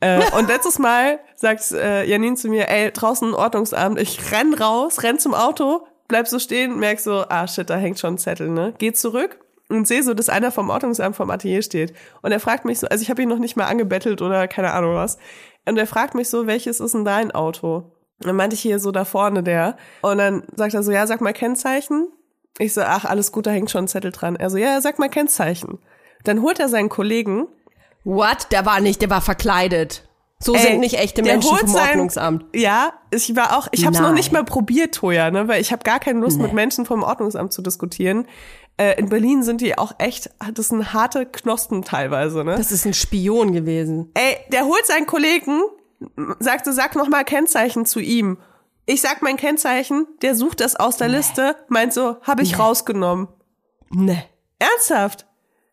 Äh, und letztes Mal sagt äh, Janine zu mir, ey, draußen ein Ordnungsamt, ich renn raus, renn zum Auto, bleib so stehen, merk so, ah shit, da hängt schon ein Zettel, ne? Geh zurück und sehe so, dass einer vom Ordnungsamt vom Atelier steht. Und er fragt mich so, also ich habe ihn noch nicht mal angebettelt oder keine Ahnung was. Und er fragt mich so, welches ist denn dein Auto? Dann meinte ich hier so da vorne der. Und dann sagt er so, ja, sag mal Kennzeichen. Ich so, ach, alles gut, da hängt schon ein Zettel dran. Er so, ja, sag mal Kennzeichen. Dann holt er seinen Kollegen what? Der war nicht, der war verkleidet. So Ey, sind nicht echte Menschen vom sein- Ordnungsamt. Ja, ich war auch, ich habe es noch nicht mal probiert, Toja, ne, weil ich habe gar keine Lust, mit Menschen vom Ordnungsamt zu diskutieren. Äh, in Berlin sind die auch echt, das sind harte Knospen teilweise, ne? Das ist ein Spion gewesen. Ey, der holt seinen Kollegen, sagte, sag noch mal Kennzeichen zu ihm. Ich sag mein Kennzeichen, der sucht das aus der Liste, meint so, habe ich rausgenommen. Ne. Ernsthaft?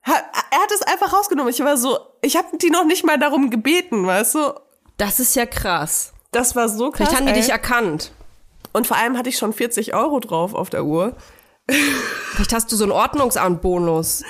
Ha, er hat es einfach rausgenommen. Ich war so, ich habe die noch nicht mal darum gebeten, weißt du? Das ist ja krass. Das war so krass. Vielleicht haben die ey. dich erkannt. Und vor allem hatte ich schon 40 Euro drauf auf der Uhr. Vielleicht hast du so einen Ordnungsamt-Bonus.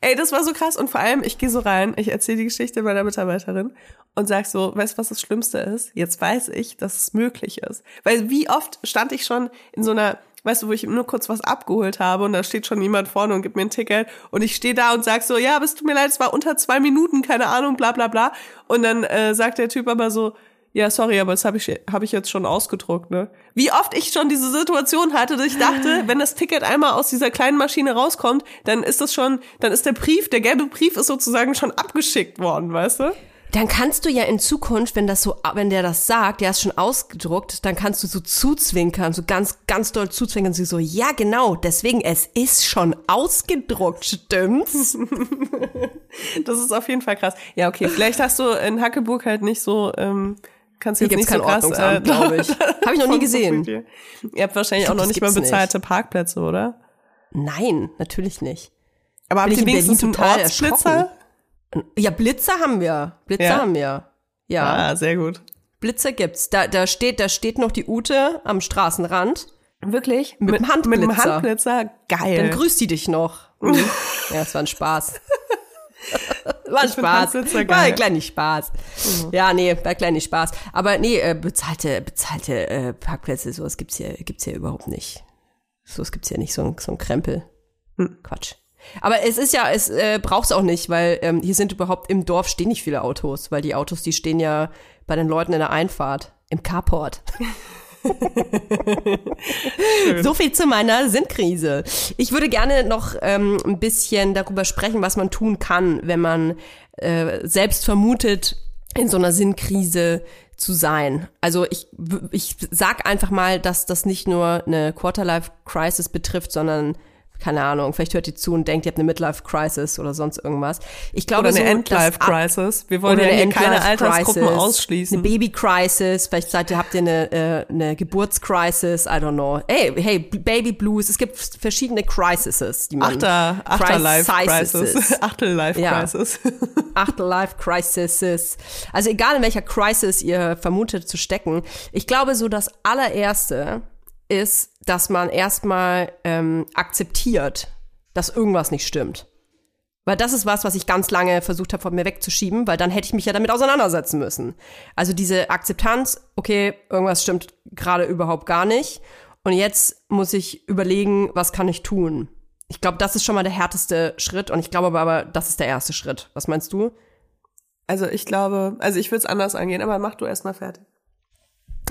Ey, das war so krass. Und vor allem, ich gehe so rein, ich erzähle die Geschichte meiner Mitarbeiterin und sag so, weißt du, was das Schlimmste ist? Jetzt weiß ich, dass es möglich ist. Weil wie oft stand ich schon in so einer, weißt du, wo ich nur kurz was abgeholt habe und da steht schon jemand vorne und gibt mir ein Ticket und ich stehe da und sag so, ja, es tut mir leid, es war unter zwei Minuten, keine Ahnung, bla bla bla. Und dann äh, sagt der Typ aber so, ja, sorry, aber das habe ich, hab ich jetzt schon ausgedruckt, ne? Wie oft ich schon diese Situation hatte, dass ich dachte, wenn das Ticket einmal aus dieser kleinen Maschine rauskommt, dann ist das schon, dann ist der Brief, der gelbe Brief ist sozusagen schon abgeschickt worden, weißt du? Dann kannst du ja in Zukunft, wenn das so, wenn der das sagt, der ist schon ausgedruckt, dann kannst du so zuzwinkern, so ganz, ganz doll zuzwinkern, sie so, ja genau, deswegen, es ist schon ausgedruckt, stimmt's? Das ist auf jeden Fall krass. Ja, okay, vielleicht hast du in Hackeburg halt nicht so, ähm, kannst Hier jetzt nicht so krass, Ordnungsamt, glaube ich. Habe ich noch nie gesehen. Ihr habt wahrscheinlich auch noch Das nicht mal gibt's nicht. bezahlte Parkplätze, oder? Nein, natürlich nicht. Aber habt ihr wenigstens einen Ortsblitzer? Ja, Blitzer haben wir. Blitzer Ja? haben wir. Ja, Ah, sehr gut. Blitzer gibt's. Da, da steht, da steht noch die Ute am Straßenrand. Wirklich? Mit dem Mit Handblitzer. dem Handblitzer? Geil. Dann grüßt die dich noch. Ja, es war ein Spaß. War ein Spaß. War ein kleiner Spaß. Ja, nee, war ein kleiner Spaß. Aber nee, äh, bezahlte, bezahlte äh, Parkplätze, sowas gibt's hier, gibt's hier überhaupt nicht. Sowas gibt's hier nicht, so ein, so ein Krempel. Hm. Quatsch. Aber es ist ja, es äh, braucht's auch nicht, weil ähm, hier sind überhaupt im Dorf stehen nicht viele Autos, weil die Autos, die stehen ja bei den Leuten in der Einfahrt, im Carport. So viel zu meiner Sinnkrise. Ich würde gerne noch ähm, ein bisschen darüber sprechen, was man tun kann, wenn man äh, selbst vermutet, in so einer Sinnkrise zu sein. Also ich, ich sag einfach mal, dass das nicht nur eine Quarterlife-Crisis betrifft, sondern keine Ahnung, vielleicht hört ihr zu und denkt, ihr habt eine Midlife-Crisis oder sonst irgendwas. Ich glaube Oder eine so, dass ab- Endlife-Crisis. Wir wollen ja hier keine Altersgruppen ausschließen. Eine Baby-Crisis, vielleicht seid ihr, habt ihr eine, äh, eine Geburtscrisis, I don't know. Hey, hey, Baby Blues, es gibt verschiedene Crises, die man... Achter, Achterlife-Crisis. Crises. Achterlife-Crisis. Afterlife-Crises. Also egal in welcher Crisis ihr vermutet zu stecken. Ich glaube so, das allererste ist, dass man erstmal ähm, akzeptiert, dass irgendwas nicht stimmt. Weil das ist was, was ich ganz lange versucht habe, von mir wegzuschieben, weil dann hätte ich mich ja damit auseinandersetzen müssen. Also diese Akzeptanz, okay, irgendwas stimmt gerade überhaupt gar nicht. Und jetzt muss ich überlegen, was kann ich tun? Ich glaube, das ist schon mal der härteste Schritt und ich glaube aber, aber das ist der erste Schritt. Was meinst du? Also ich glaube, also ich würde es anders angehen, aber mach du erst mal fertig.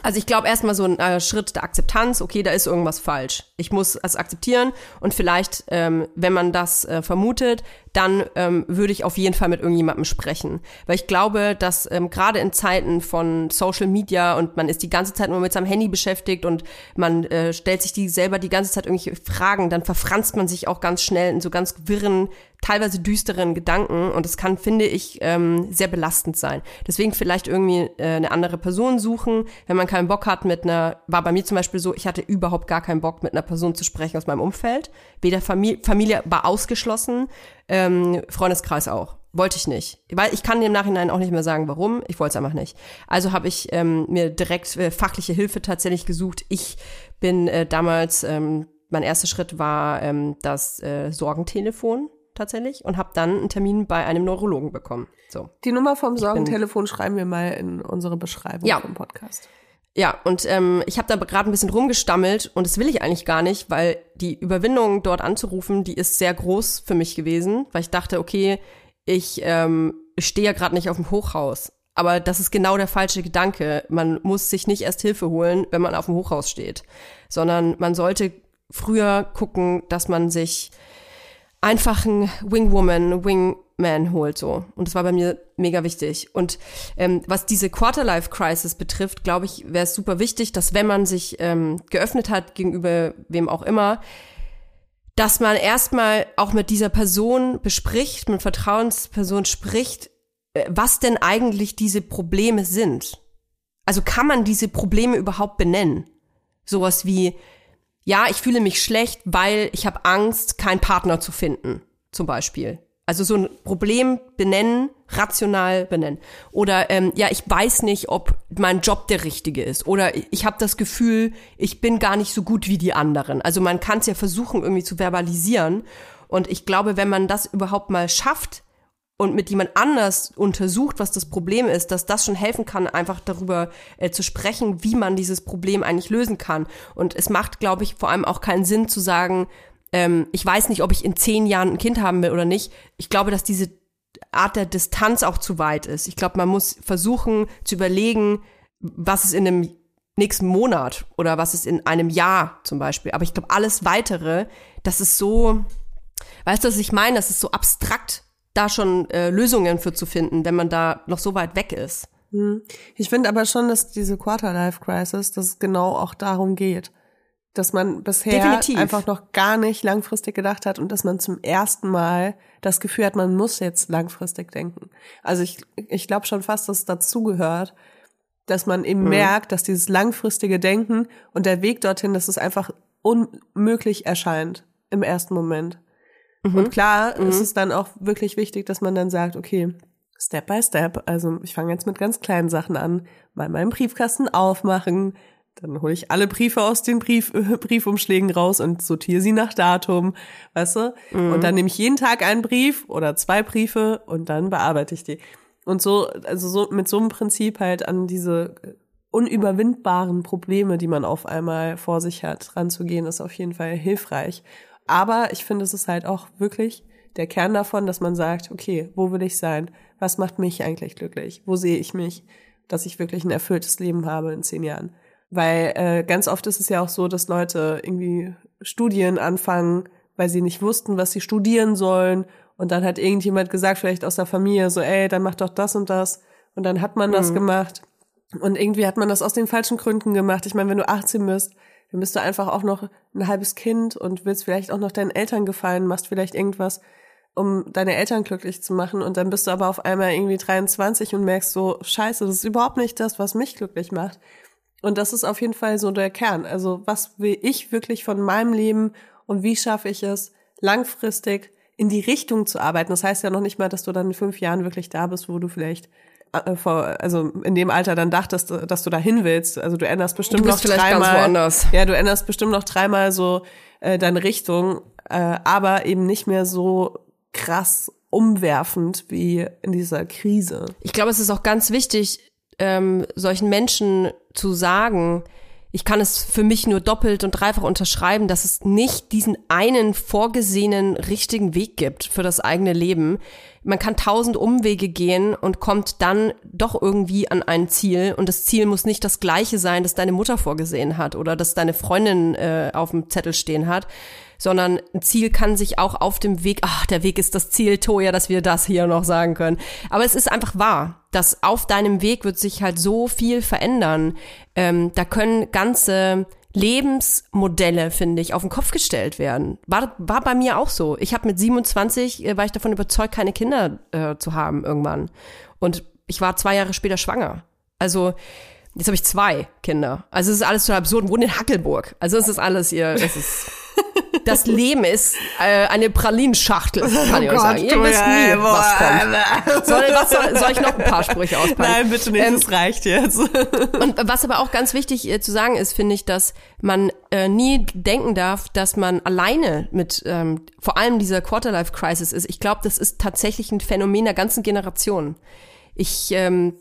Also ich glaube erstmal so ein äh, Schritt der Akzeptanz, okay, da ist irgendwas falsch. Ich muss es akzeptieren und vielleicht, ähm, wenn man das äh, vermutet, dann ähm, würde ich auf jeden Fall mit irgendjemandem sprechen. Weil ich glaube, dass ähm, gerade in Zeiten von Social Media und man ist die ganze Zeit nur mit seinem Handy beschäftigt und man äh, stellt sich die selber die ganze Zeit irgendwelche Fragen, dann verfranst man sich auch ganz schnell in so ganz wirren teilweise düsteren Gedanken und es kann, finde ich, ähm, sehr belastend sein. Deswegen vielleicht irgendwie äh, eine andere Person suchen, wenn man keinen Bock hat mit einer, war bei mir zum Beispiel so, ich hatte überhaupt gar keinen Bock mit einer Person zu sprechen aus meinem Umfeld. Weder Familie, Familie war ausgeschlossen, ähm, Freundeskreis auch. Wollte ich nicht. Weil ich kann im Nachhinein auch nicht mehr sagen, warum. Ich wollte es einfach nicht. Also habe ich ähm, mir direkt äh, fachliche Hilfe tatsächlich gesucht. Ich bin äh, damals, ähm, mein erster Schritt war ähm, das äh, Sorgentelefon tatsächlich und habe dann einen Termin bei einem Neurologen bekommen. So. Die Nummer vom Sorgentelefon schreiben wir mal in unsere Beschreibung Ja. vom Podcast. Ja, und ähm, ich habe da gerade ein bisschen rumgestammelt und das will ich eigentlich gar nicht, weil die Überwindung dort anzurufen, die ist sehr groß für mich gewesen, weil ich dachte, okay, ich ähm, stehe ja gerade nicht auf dem Hochhaus. Aber das ist genau der falsche Gedanke. Man muss sich nicht erst Hilfe holen, wenn man auf dem Hochhaus steht, sondern man sollte früher gucken, dass man sich einfach einen Wingwoman, Wingman holt so. Und das war bei mir mega wichtig. Und ähm, was diese Quarterlife-Crisis betrifft, glaube ich, wäre es super wichtig, dass wenn man sich ähm, geöffnet hat gegenüber wem auch immer, dass man erstmal auch mit dieser Person bespricht, mit Vertrauensperson spricht, äh, was denn eigentlich diese Probleme sind. Also kann man diese Probleme überhaupt benennen? Sowas wie, ja, ich fühle mich schlecht, weil ich habe Angst, keinen Partner zu finden, zum Beispiel. Also so ein Problem benennen, rational benennen. Oder ähm, ja, ich weiß nicht, ob mein Job der richtige ist. Oder ich habe das Gefühl, ich bin gar nicht so gut wie die anderen. Also man kann es ja versuchen, irgendwie zu verbalisieren. Und ich glaube, wenn man das überhaupt mal schafft, und mit jemand anders untersucht, was das Problem ist, dass das schon helfen kann, einfach darüber äh, zu sprechen, wie man dieses Problem eigentlich lösen kann. Und es macht, glaube ich, vor allem auch keinen Sinn zu sagen, ähm, ich weiß nicht, ob ich in zehn Jahren ein Kind haben will oder nicht. Ich glaube, dass diese Art der Distanz auch zu weit ist. Ich glaube, man muss versuchen zu überlegen, was ist in einem nächsten Monat oder was ist in einem Jahr zum Beispiel. Aber ich glaube, alles weitere, das ist so, weißt du, was ich meine? Das ist so abstrakt da schon äh, Lösungen für zu finden, wenn man da noch so weit weg ist. Hm. Ich finde aber schon, dass diese Quarter-Life-Crisis, dass es genau auch darum geht. Dass man bisher Definitiv. einfach noch gar nicht langfristig gedacht hat und dass man zum ersten Mal das Gefühl hat, man muss jetzt langfristig denken. Also ich, ich glaube schon fast, dass es dazugehört, dass man eben merkt, dass dieses langfristige Denken und der Weg dorthin, dass es einfach unmöglich erscheint im ersten Moment. Und klar ist es dann auch wirklich wichtig, dass man dann sagt, okay, Step by Step, also ich fange jetzt mit ganz kleinen Sachen an, mal meinen Briefkasten aufmachen, dann hole ich alle Briefe aus den Brief, Briefumschlägen raus und sortiere sie nach Datum, weißt du? Und dann nehme ich jeden Tag einen Brief oder zwei Briefe und dann bearbeite ich die. Und so, also so mit so einem Prinzip halt an diese unüberwindbaren Probleme, die man auf einmal vor sich hat, ranzugehen, ist auf jeden Fall hilfreich. Aber ich finde, es ist halt auch wirklich der Kern davon, dass man sagt, okay, wo will ich sein? Was macht mich eigentlich glücklich? Wo sehe ich mich, dass ich wirklich ein erfülltes Leben habe in zehn Jahren? Weil äh, ganz oft ist es ja auch so, dass Leute irgendwie Studien anfangen, weil sie nicht wussten, was sie studieren sollen. Und dann hat irgendjemand gesagt, vielleicht aus der Familie, so, ey, dann mach doch das und das. Und dann hat man das gemacht. Und irgendwie hat man das aus den falschen Gründen gemacht. Ich meine, wenn du 18 bist, dann bist du einfach auch noch ein halbes Kind und willst vielleicht auch noch deinen Eltern gefallen, machst vielleicht irgendwas, um deine Eltern glücklich zu machen. Und dann bist du aber auf einmal irgendwie 23 und merkst so, scheiße, das ist überhaupt nicht das, was mich glücklich macht. Und das ist auf jeden Fall so der Kern. Also was will ich wirklich von meinem Leben und wie schaffe ich es, langfristig in die Richtung zu arbeiten? Das heißt ja noch nicht mal, dass du dann in fünf Jahren wirklich da bist, wo du vielleicht äh, vor, also in dem Alter dann dachtest, dass du da hin willst. Also du änderst bestimmt Du noch dreimal. Ja, du änderst bestimmt noch dreimal so äh, deine Richtung, äh, aber eben nicht mehr so krass umwerfend wie in dieser Krise. Ich glaube, es ist auch ganz wichtig, ähm, solchen Menschen zu sagen, ich kann es für mich nur doppelt und dreifach unterschreiben, dass es nicht diesen einen vorgesehenen richtigen Weg gibt für das eigene Leben. Man kann tausend Umwege gehen und kommt dann doch irgendwie an ein Ziel. Und das Ziel muss nicht das gleiche sein, das deine Mutter vorgesehen hat oder das deine Freundin äh, auf dem Zettel stehen hat, sondern ein Ziel kann sich auch auf dem Weg, ach, der Weg ist das Ziel, Toja, dass wir das hier noch sagen können. Aber es ist einfach wahr, dass auf deinem Weg wird sich halt so viel verändern. Ähm, da können ganze Lebensmodelle, finde ich, auf den Kopf gestellt werden. War, war bei mir auch so. Ich habe mit 27, äh, war ich davon überzeugt, keine Kinder äh, zu haben irgendwann. Und ich war zwei Jahre später schwanger. Also jetzt habe ich zwei Kinder. Also es ist alles total absurd. Wohnen in Hackelburg. Also es ist alles ihr, es ist das Leben ist äh, eine Pralinschachtel, kann ich Oh euch sagen. Gott, Ihr wisst nie, Julia, was kommt. Soll, was soll, soll ich noch ein paar Sprüche auspacken? Nein, bitte nicht, Ähm, das reicht jetzt. und was aber auch ganz wichtig äh, zu sagen ist, finde ich, dass man äh, nie denken darf, dass man alleine mit ähm, vor allem dieser Quarterlife-Crisis ist. Ich glaube, das ist tatsächlich ein Phänomen der ganzen Generation. Ich ähm,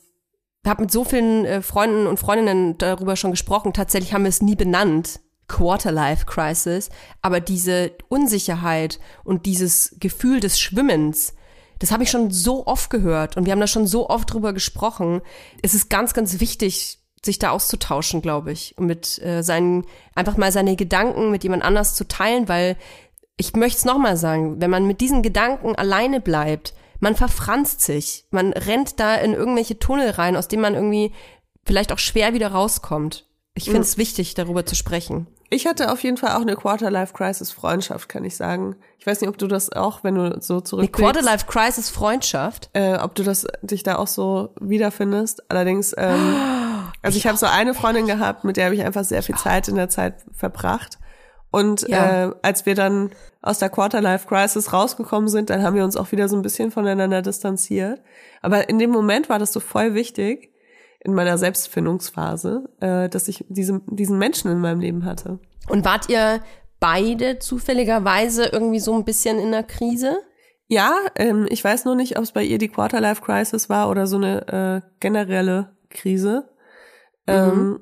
habe mit so vielen äh, Freunden und Freundinnen darüber schon gesprochen. Tatsächlich haben wir es nie benannt. Quarterlife Crisis, aber diese Unsicherheit und dieses Gefühl des Schwimmens, das habe ich schon so oft gehört und wir haben da schon so oft drüber gesprochen. Es ist ganz, ganz wichtig, sich da auszutauschen, glaube ich, und mit äh, seinen, einfach mal seine Gedanken mit jemand anders zu teilen, weil ich möchte es nochmal sagen, wenn man mit diesen Gedanken alleine bleibt, man verfranst sich, man rennt da in irgendwelche Tunnel rein, aus denen man irgendwie vielleicht auch schwer wieder rauskommt. Ich finde es wichtig, darüber zu sprechen. Ich hatte auf jeden Fall auch eine Quarter-Life-Crisis-Freundschaft, kann ich sagen. Ich weiß nicht, ob du das auch, wenn du so Eine zurückblickst, Quarterlife Crisis Freundschaft. äh, ob du das dich da auch so wiederfindest. Allerdings, ähm, also ich habe so eine Freundin gehabt, mit der habe ich einfach sehr viel Zeit in der Zeit verbracht. Und Ja. äh, als wir dann aus der Quarter-Life-Crisis rausgekommen sind, dann haben wir uns auch wieder so ein bisschen voneinander distanziert. Aber in dem Moment war das so voll wichtig, in meiner Selbstfindungsphase, äh, dass ich diese, diesen Menschen in meinem Leben hatte. Und wart ihr beide zufälligerweise irgendwie so ein bisschen in der Krise? Ja, ähm, ich weiß nur nicht, ob es bei ihr die Quarter-Life-Crisis war oder so eine äh, generelle Krise. Ähm,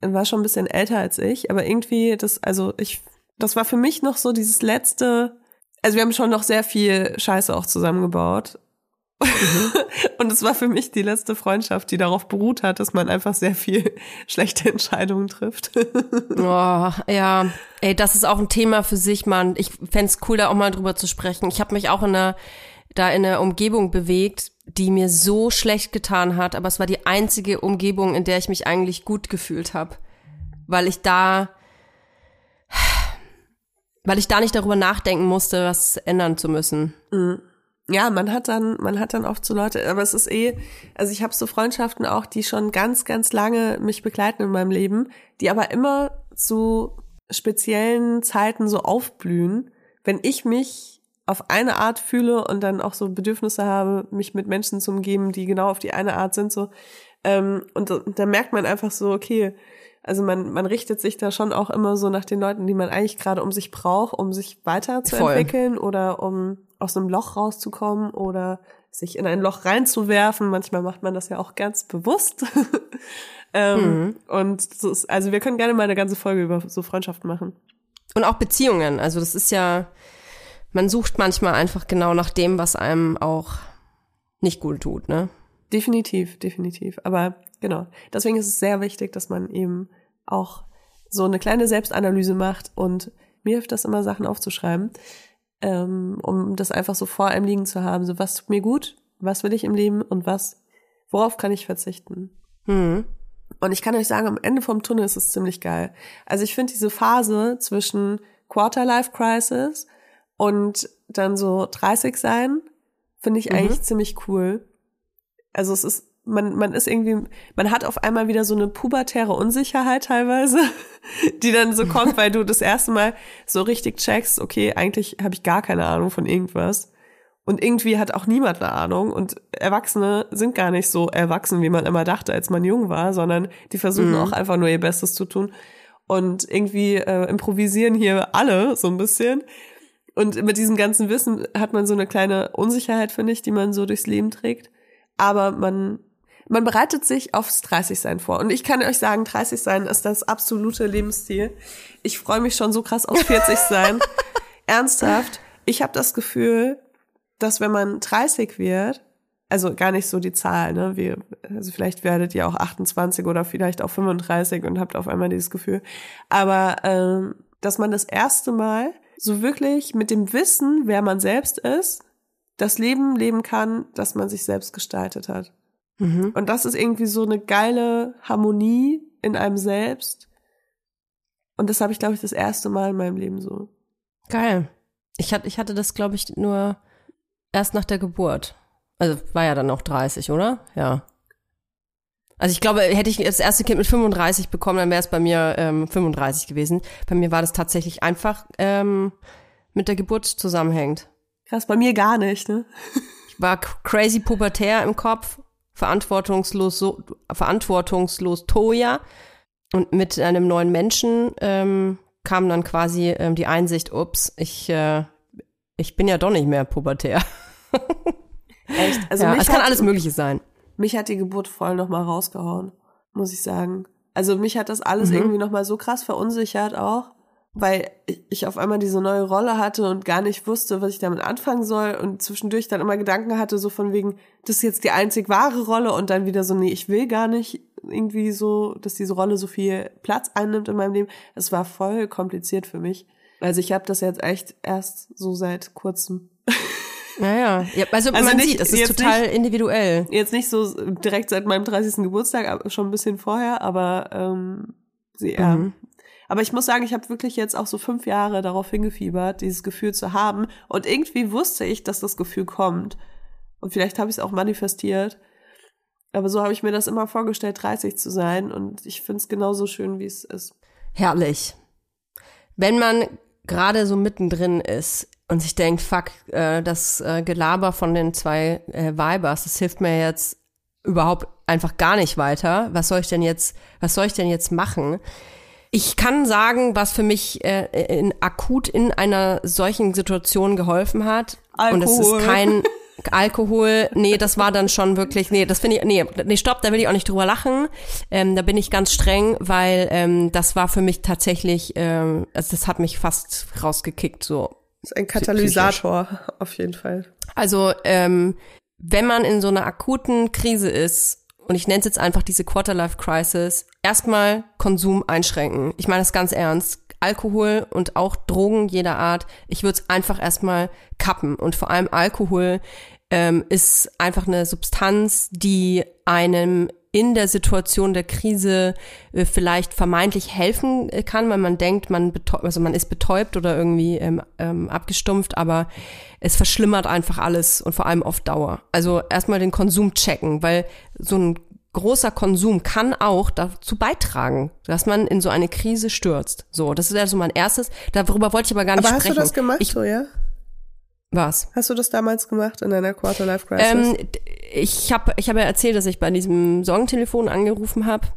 war schon ein bisschen älter als ich, aber irgendwie das, also ich, das war für mich noch so dieses letzte. Also wir haben schon noch sehr viel Scheiße auch zusammengebaut. Und es war für mich die letzte Freundschaft, die darauf beruht hat, dass man einfach sehr viel schlechte Entscheidungen trifft. Oh, ja. Ey, das ist auch ein Thema für sich, Mann. Ich fänd's cool, da auch mal drüber zu sprechen. Ich habe mich auch in einer, da in einer Umgebung bewegt, die mir so schlecht getan hat, aber es war die einzige Umgebung, in der ich mich eigentlich gut gefühlt habe. Weil ich da, weil ich da nicht darüber nachdenken musste, was ändern zu müssen. Ja, man hat dann, man hat dann oft so Leute, aber es ist eh, also ich habe so Freundschaften auch, die schon ganz, ganz lange mich begleiten in meinem Leben, die aber immer zu speziellen Zeiten so aufblühen, wenn ich mich auf eine Art fühle und dann auch so Bedürfnisse habe, mich mit Menschen zu umgeben, die genau auf die eine Art sind, so. Ähm, und da- da merkt man einfach so, okay, also man, man richtet sich da schon auch immer so nach den Leuten, die man eigentlich gerade um sich braucht, um sich weiterzuentwickeln oder um aus einem Loch rauszukommen oder sich in ein Loch reinzuwerfen. Manchmal macht man das ja auch ganz bewusst. ähm, Und so ist, also wir können gerne mal eine ganze Folge über so Freundschaften machen. Und auch Beziehungen. Also das ist ja, man sucht manchmal einfach genau nach dem, was einem auch nicht gut tut, ne? Definitiv, definitiv. Aber genau, deswegen ist es sehr wichtig, dass man eben auch so eine kleine Selbstanalyse macht und mir hilft das immer, Sachen aufzuschreiben, ähm, um das einfach so vor einem liegen zu haben. So, was tut mir gut, was will ich im Leben und was, worauf kann ich verzichten? Hm. Und ich kann euch sagen, am Ende vom Tunnel ist es ziemlich geil. Also ich finde diese Phase zwischen Quarter-Life-Crisis und dann so 30 sein, finde ich eigentlich ziemlich cool. Also es ist, man, man ist irgendwie, man hat auf einmal wieder so eine pubertäre Unsicherheit teilweise, die dann so kommt, weil du das erste Mal so richtig checkst, okay, eigentlich habe ich gar keine Ahnung von irgendwas. Und irgendwie hat auch niemand eine Ahnung. Und Erwachsene sind gar nicht so erwachsen, wie man immer dachte, als man jung war, sondern die versuchen auch einfach nur ihr Bestes zu tun. Und irgendwie äh, improvisieren hier alle so ein bisschen. Und mit diesem ganzen Wissen hat man so eine kleine Unsicherheit, finde ich, die man so durchs Leben trägt. Aber man, man bereitet sich aufs 30-Sein vor. Und ich kann euch sagen, 30-Sein ist das absolute Lebensziel. Ich freue mich schon so krass aufs 40-Sein. Ernsthaft. Ich habe das Gefühl, dass wenn man 30 wird, also gar nicht so die Zahl, ne? Wie, also vielleicht werdet ihr auch 28 oder vielleicht auch 35 und habt auf einmal dieses Gefühl. Aber ähm, dass man das erste Mal so wirklich mit dem Wissen, wer man selbst ist, das Leben leben kann, das man sich selbst gestaltet hat. Mhm. Und das ist irgendwie so eine geile Harmonie in einem selbst. Und das habe ich, glaube ich, das erste Mal in meinem Leben so. Geil. Ich hatte, ich hatte das, glaube ich, nur erst nach der Geburt. Also war ja dann noch 30, oder? Ja. Also ich glaube, hätte ich das erste Kind mit 35 bekommen, dann wäre es bei mir ähm, 35 gewesen. Bei mir war das tatsächlich einfach ähm, mit der Geburt zusammenhängend. Krass, bei mir gar nicht, ne? Ich war crazy pubertär im Kopf, verantwortungslos, so, verantwortungslos Toja. Und mit einem neuen Menschen ähm, kam dann quasi ähm, die Einsicht, ups, ich, äh, ich bin ja doch nicht mehr pubertär. Echt? Also ja, es kann hat- alles Mögliche sein. Mich hat die Geburt voll nochmal rausgehauen, muss ich sagen. Also mich hat das alles Mhm. irgendwie nochmal so krass verunsichert auch, weil ich- auf einmal diese neue Rolle hatte und gar nicht wusste, was ich damit anfangen soll und zwischendurch dann immer Gedanken hatte, so von wegen, das ist jetzt die einzig wahre Rolle und dann wieder so, nee, ich will gar nicht irgendwie so, dass diese Rolle so viel Platz einnimmt in meinem Leben. Es war voll kompliziert für mich. Also ich habe das jetzt echt erst so seit kurzem. Naja, ja, also, Also man nicht- sieht, es ist total individuell. Jetzt nicht so direkt seit meinem 30. Geburtstag, aber schon ein bisschen vorher, aber ähm, sie, ja. Mhm. Aber ich muss sagen, ich habe wirklich jetzt auch so fünf Jahre darauf hingefiebert, dieses Gefühl zu haben. Und irgendwie wusste ich, dass das Gefühl kommt. Und vielleicht habe ich es auch manifestiert. Aber so habe ich mir das immer vorgestellt, 30 zu sein. Und ich finde es genauso schön, wie es ist. Herrlich. Wenn man gerade so mittendrin ist und sich denkt, fuck, äh, das äh, Gelaber von den zwei äh, Weibers, das hilft mir jetzt überhaupt einfach gar nicht weiter. Was soll ich denn jetzt, was soll ich denn jetzt machen? Ich kann sagen, was für mich äh, in, akut in einer solchen Situation geholfen hat. Und es ist Alkohol. kein Alkohol. Nee, das war dann schon wirklich, nee, das finde ich, nee, nee, stopp, da will ich auch nicht drüber lachen. Ähm, da bin ich ganz streng, weil ähm, das war für mich tatsächlich, ähm, also das hat mich fast rausgekickt, so. Das ist ein Katalysator, auf jeden Fall. Also, ähm, wenn man in so einer akuten Krise ist, und ich nenne es jetzt einfach diese Quarterlife-Crisis, erstmal Konsum einschränken. Ich meine das ganz ernst. Alkohol und auch Drogen jeder Art, ich würde es einfach erstmal kappen. Und vor allem Alkohol ähm, ist einfach eine Substanz, die einem in der Situation der Krise äh, vielleicht vermeintlich helfen äh, kann, weil man denkt, man betäubt, also man ist betäubt oder irgendwie ähm, ähm, abgestumpft, aber es verschlimmert einfach alles und vor allem auf Dauer. Also erstmal den Konsum checken, weil so ein großer Konsum kann auch dazu beitragen, dass man in so eine Krise stürzt. So, das ist also mein erstes. Darüber wollte ich aber gar nicht Aber hast sprechen. du das gemacht, Ich, so, ja? Was? Hast du das damals gemacht in deiner Quarterlife-Crisis? Ähm, ich habe ich hab ja erzählt, dass ich bei diesem Sorgentelefon angerufen habe,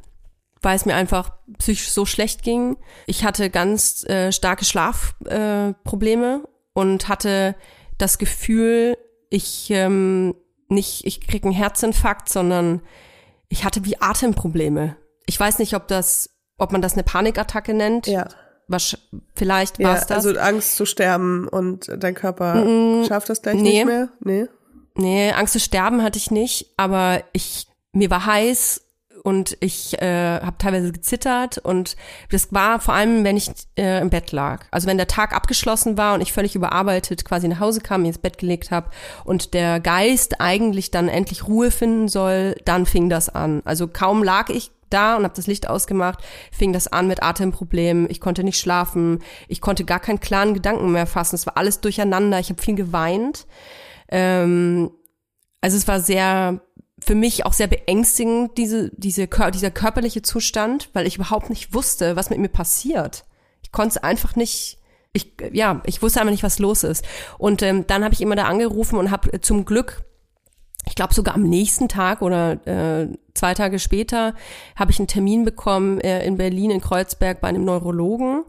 weil es mir einfach psychisch so schlecht ging. Ich hatte ganz äh, starke Schlafprobleme äh, und hatte das Gefühl, ich ähm, nicht, ich krieg einen Herzinfarkt, sondern ich hatte wie Atemprobleme. Ich weiß nicht, ob das, ob man das eine Panikattacke nennt. ja. Was, vielleicht Ja, war es das. also Angst zu sterben und dein Körper schafft das gleich nee. nicht mehr? Nee. Nee, Angst zu sterben hatte ich nicht, aber ich mir war heiß und ich äh, habe teilweise gezittert und das war vor allem, wenn ich äh, im Bett lag. Also wenn der Tag abgeschlossen war und ich völlig überarbeitet quasi nach Hause kam, mich ins Bett gelegt habe und der Geist eigentlich dann endlich Ruhe finden soll, dann fing das an. Also kaum lag ich da und habe das Licht ausgemacht, fing das an mit Atemproblemen. Ich konnte nicht schlafen, ich konnte gar keinen klaren Gedanken mehr fassen. Es war alles durcheinander. Ich habe viel geweint. Ähm, also es war sehr, für mich auch sehr beängstigend, diese, diese, dieser körperliche Zustand, weil ich überhaupt nicht wusste, was mit mir passiert. Ich konnte einfach nicht, ich, ja, ich wusste einfach nicht, was los ist. Und ähm, dann habe ich immer da angerufen und habe zum Glück ich glaube sogar am nächsten Tag oder äh, zwei Tage später habe ich einen Termin bekommen äh, in Berlin in Kreuzberg bei einem Neurologen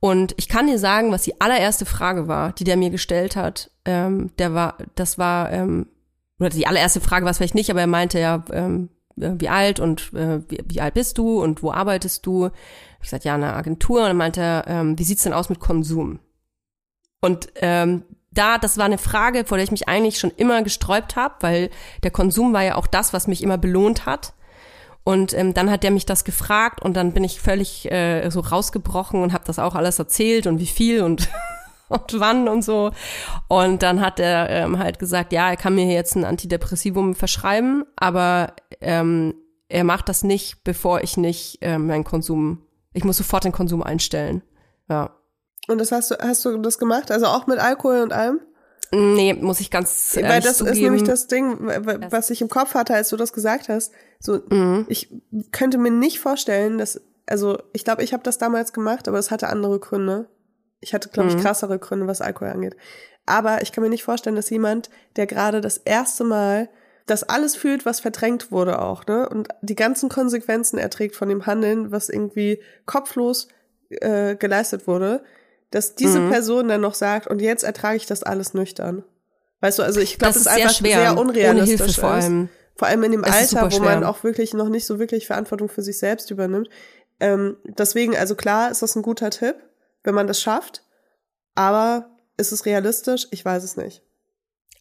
und ich kann dir sagen, was die allererste Frage war, die der mir gestellt hat. Ähm, der war, das war ähm, oder die allererste Frage war es vielleicht nicht, aber er meinte ja, ähm, äh, wie alt und äh, wie, wie alt bist du und wo arbeitest du? Ich gesagt, ja, in einer Agentur. Und dann meinte er, ähm, wie sieht's denn aus mit Konsum? Und ähm, da, das war eine Frage, vor der ich mich eigentlich schon immer gesträubt habe, weil der Konsum war ja auch das, was mich immer belohnt hat. Und ähm, dann hat der mich das gefragt und dann bin ich völlig äh, so rausgebrochen und habe das auch alles erzählt und wie viel und und wann und so. Und dann hat er ähm, halt gesagt, ja, er kann mir jetzt ein Antidepressivum verschreiben, aber ähm, er macht das nicht, bevor ich nicht ähm, meinen Konsum, ich muss sofort den Konsum einstellen. Ja. Und das hast du, hast du das gemacht? Also auch mit Alkohol und allem? Nee, muss ich ganz Weil das zugeben. ist nämlich das Ding, was ich im Kopf hatte, als du das gesagt hast. So, mhm. ich könnte mir nicht vorstellen, dass, also ich glaube, ich habe das damals gemacht, aber es hatte andere Gründe. Ich hatte, glaube ich, mhm. krassere Gründe, was Alkohol angeht. Aber ich kann mir nicht vorstellen, dass jemand, der gerade das erste Mal das alles fühlt, was verdrängt wurde auch, ne? Und die ganzen Konsequenzen erträgt von dem Handeln, was irgendwie kopflos äh, geleistet wurde, dass diese mhm. Person dann noch sagt, und jetzt ertrage ich das alles nüchtern. Weißt du, also ich glaube, das ist einfach schwer, sehr unrealistisch. Ohne Hilfe vor allem. Vor allem in dem das Alter, wo man auch wirklich noch nicht so wirklich Verantwortung für sich selbst übernimmt. Ähm, deswegen, also klar, ist das ein guter Tipp, wenn man das schafft. Aber ist es realistisch? Ich weiß es nicht.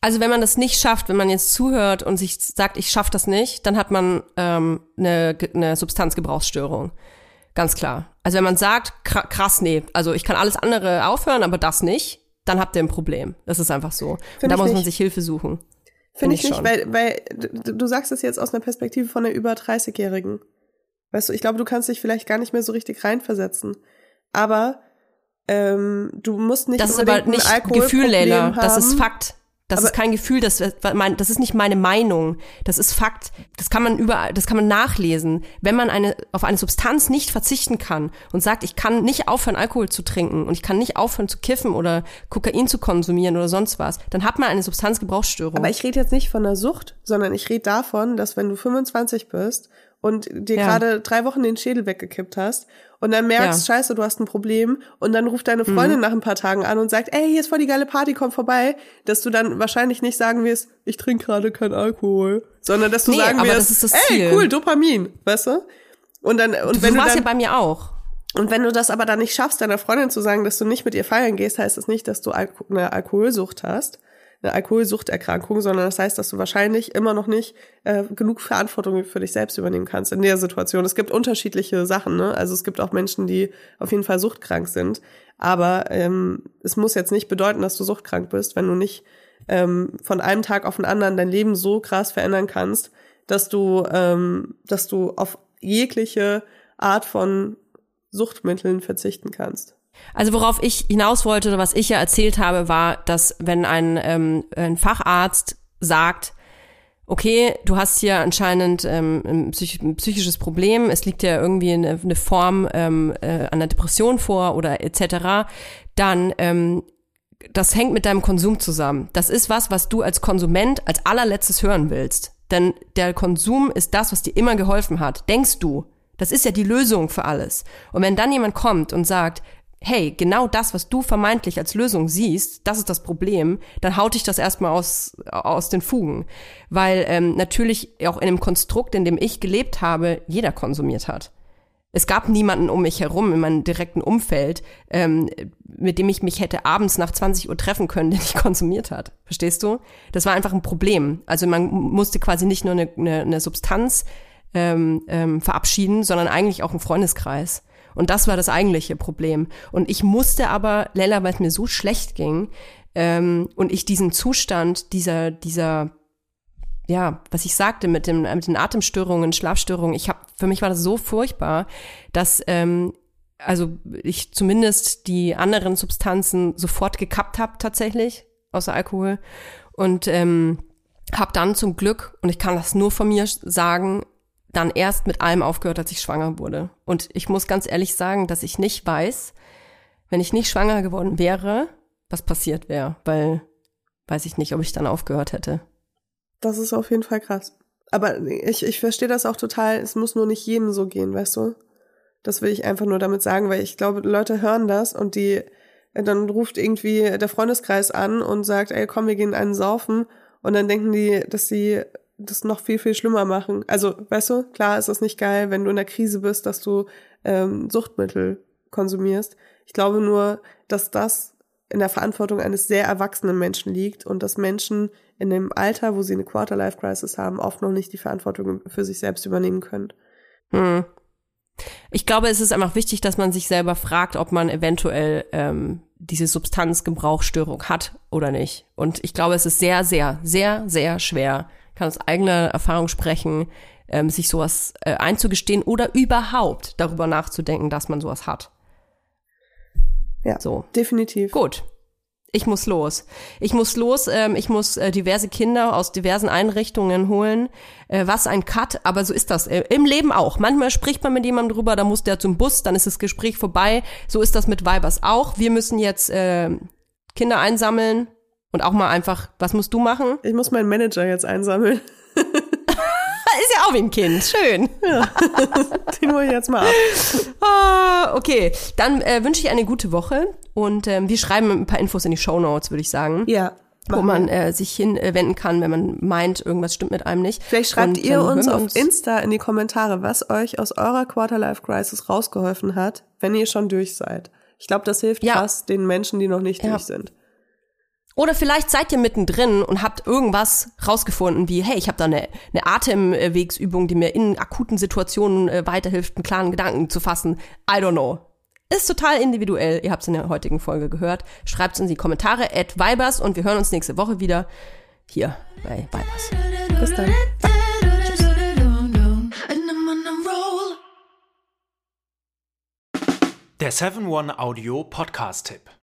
Also wenn man das nicht schafft, wenn man jetzt zuhört und sich sagt, ich schaffe das nicht, dann hat man ähm, eine, eine Substanzgebrauchsstörung. Ganz klar. Also wenn man sagt, krass, nee, also ich kann alles andere aufhören, aber das nicht, dann habt ihr ein Problem. Das ist einfach so. Find und da muss nicht. man sich Hilfe suchen. Finde Find ich, nicht, weil, weil du, du sagst es jetzt aus einer Perspektive von einer über 30-Jährigen. Weißt du, ich glaube, du kannst dich vielleicht gar nicht mehr so richtig reinversetzen. Aber ähm, du musst nicht Das ist aber nicht Gefühl, Leila. Das ist Fakt. Das aber ist kein Gefühl, das, das ist nicht meine Meinung. Das ist Fakt. Das kann man überall, das kann man nachlesen. Wenn man eine, auf eine Substanz nicht verzichten kann und sagt, ich kann nicht aufhören, Alkohol zu trinken und ich kann nicht aufhören zu kiffen oder Kokain zu konsumieren oder sonst was, dann hat man eine Substanzgebrauchsstörung. Aber ich rede jetzt nicht von einer Sucht, sondern ich rede davon, dass wenn du 25 bist und dir ja. gerade drei Wochen den Schädel weggekippt hast und dann merkst, ja. scheiße, du hast ein Problem und dann ruft deine Freundin mhm. nach ein paar Tagen an und sagt, ey, hier ist voll die geile Party, komm vorbei, dass du dann wahrscheinlich nicht sagen wirst, ich trinke gerade keinen Alkohol, sondern dass du nee, sagen wirst, ey, cool, Dopamin, weißt du? Und dann und du, wenn du warst dann, ja bei mir auch. Und wenn du das aber dann nicht schaffst, deiner Freundin zu sagen, dass du nicht mit ihr feiern gehst, heißt das nicht, dass du eine Alkoholsucht hast, eine Alkoholsuchterkrankung, sondern das heißt, dass du wahrscheinlich immer noch nicht äh, genug Verantwortung für dich selbst übernehmen kannst in der Situation. Es gibt unterschiedliche Sachen, ne? Also es gibt auch Menschen, die auf jeden Fall suchtkrank sind. Aber ähm, es muss jetzt nicht bedeuten, dass du suchtkrank bist, wenn du nicht ähm, von einem Tag auf den anderen dein Leben so krass verändern kannst, dass du, ähm, dass du auf jegliche Art von Suchtmitteln verzichten kannst. Also worauf ich hinaus wollte oder was ich ja erzählt habe, war, dass wenn ein, ähm, ein Facharzt sagt, okay, du hast hier anscheinend ähm, ein, psych ein psychisches Problem, es liegt ja irgendwie eine, eine Form ähm, äh, einer Depression vor oder etc., dann ähm, das hängt mit deinem Konsum zusammen. Das ist was, was du als Konsument als allerletztes hören willst. Denn der Konsum ist das, was dir immer geholfen hat. Denkst du. Das ist ja die Lösung für alles. Und wenn dann jemand kommt und sagt, hey, genau das, was du vermeintlich als Lösung siehst, das ist das Problem, dann haut dich das erstmal aus, aus den Fugen. Weil ähm, natürlich auch in dem Konstrukt, in dem ich gelebt habe, jeder konsumiert hat. Es gab niemanden um mich herum in meinem direkten Umfeld, ähm, mit dem ich mich hätte abends nach 20 Uhr treffen können, der nicht konsumiert hat. Verstehst du? Das war einfach ein Problem. Also man musste quasi nicht nur eine, eine, eine Substanz ähm, ähm, verabschieden, sondern eigentlich auch einen Freundeskreis. Und das war das eigentliche Problem. Und ich musste aber, Lella, weil es mir so schlecht ging, ähm, und ich diesen Zustand dieser, dieser, ja, was ich sagte mit, dem, mit den Atemstörungen, Schlafstörungen, ich habe, für mich war das so furchtbar, dass ähm, also ich zumindest die anderen Substanzen sofort gekappt habe tatsächlich, außer Alkohol. Und ähm, habe dann zum Glück, und ich kann das nur von mir sagen, dann erst mit allem aufgehört, als ich schwanger wurde. Und ich muss ganz ehrlich sagen, dass ich nicht weiß, wenn ich nicht schwanger geworden wäre, was passiert wäre, weil weiß ich nicht, ob ich dann aufgehört hätte. Das ist auf jeden Fall krass. Aber ich, ich verstehe das auch total, es muss nur nicht jedem so gehen, weißt du? Das will ich einfach nur damit sagen, weil ich glaube, Leute hören das und die, dann ruft irgendwie der Freundeskreis an und sagt, ey, komm, wir gehen einen saufen. Und dann denken die, dass sie das noch viel, viel schlimmer machen. Also, weißt du, klar ist es nicht geil, wenn du in der Krise bist, dass du ähm, Suchtmittel konsumierst. Ich glaube nur, dass das in der Verantwortung eines sehr erwachsenen Menschen liegt und dass Menschen in dem Alter, wo sie eine Quarter-Life-Crisis haben, oft noch nicht die Verantwortung für sich selbst übernehmen können. Hm. Ich glaube, es ist einfach wichtig, dass man sich selber fragt, ob man eventuell ähm, diese Substanzgebrauchsstörung hat oder nicht. Und ich glaube, es ist sehr, sehr, sehr, sehr schwer, kann aus eigener Erfahrung sprechen, ähm, sich sowas äh, einzugestehen oder überhaupt darüber nachzudenken, dass man sowas hat. Ja, So. definitiv. Gut. Ich muss los. Ich muss los. Ähm, ich muss äh, diverse Kinder aus diversen Einrichtungen holen. Äh, was ein Cut, aber so ist das äh, im Leben auch. Manchmal spricht man mit jemandem drüber, da muss der zum Bus, dann ist das Gespräch vorbei. So ist das mit Weibers auch. Wir müssen jetzt äh, Kinder einsammeln und auch mal einfach. Was musst du machen? Ich muss meinen Manager jetzt einsammeln. Ist ja auch wie ein Kind. Schön. Den hole ich jetzt mal ab. Ah, okay, dann äh, wünsche ich eine gute Woche und ähm, wir schreiben ein paar Infos in die Show Notes, würde ich sagen. Ja. wo man äh, sich hinwenden kann, wenn man meint, irgendwas stimmt mit einem nicht. Vielleicht schreibt Und ihr dann uns auf Insta in die Kommentare, was euch aus eurer Quarter-Life-Crisis rausgeholfen hat, wenn ihr schon durch seid. Ich glaube, das hilft Ja. krass den Menschen, die noch nicht Ja. durch sind. Oder vielleicht seid ihr mittendrin und habt irgendwas rausgefunden, wie, hey, ich habe da eine, eine Atemwegsübung, die mir in akuten Situationen äh, weiterhilft, einen klaren Gedanken zu fassen. I don't know. Ist total individuell. Ihr habt es in der heutigen Folge gehört. Schreibt es in die Kommentare at Vibers und wir hören uns nächste Woche wieder hier bei Vibers. Bis dann. Der 7-One Audio Podcast-Tipp.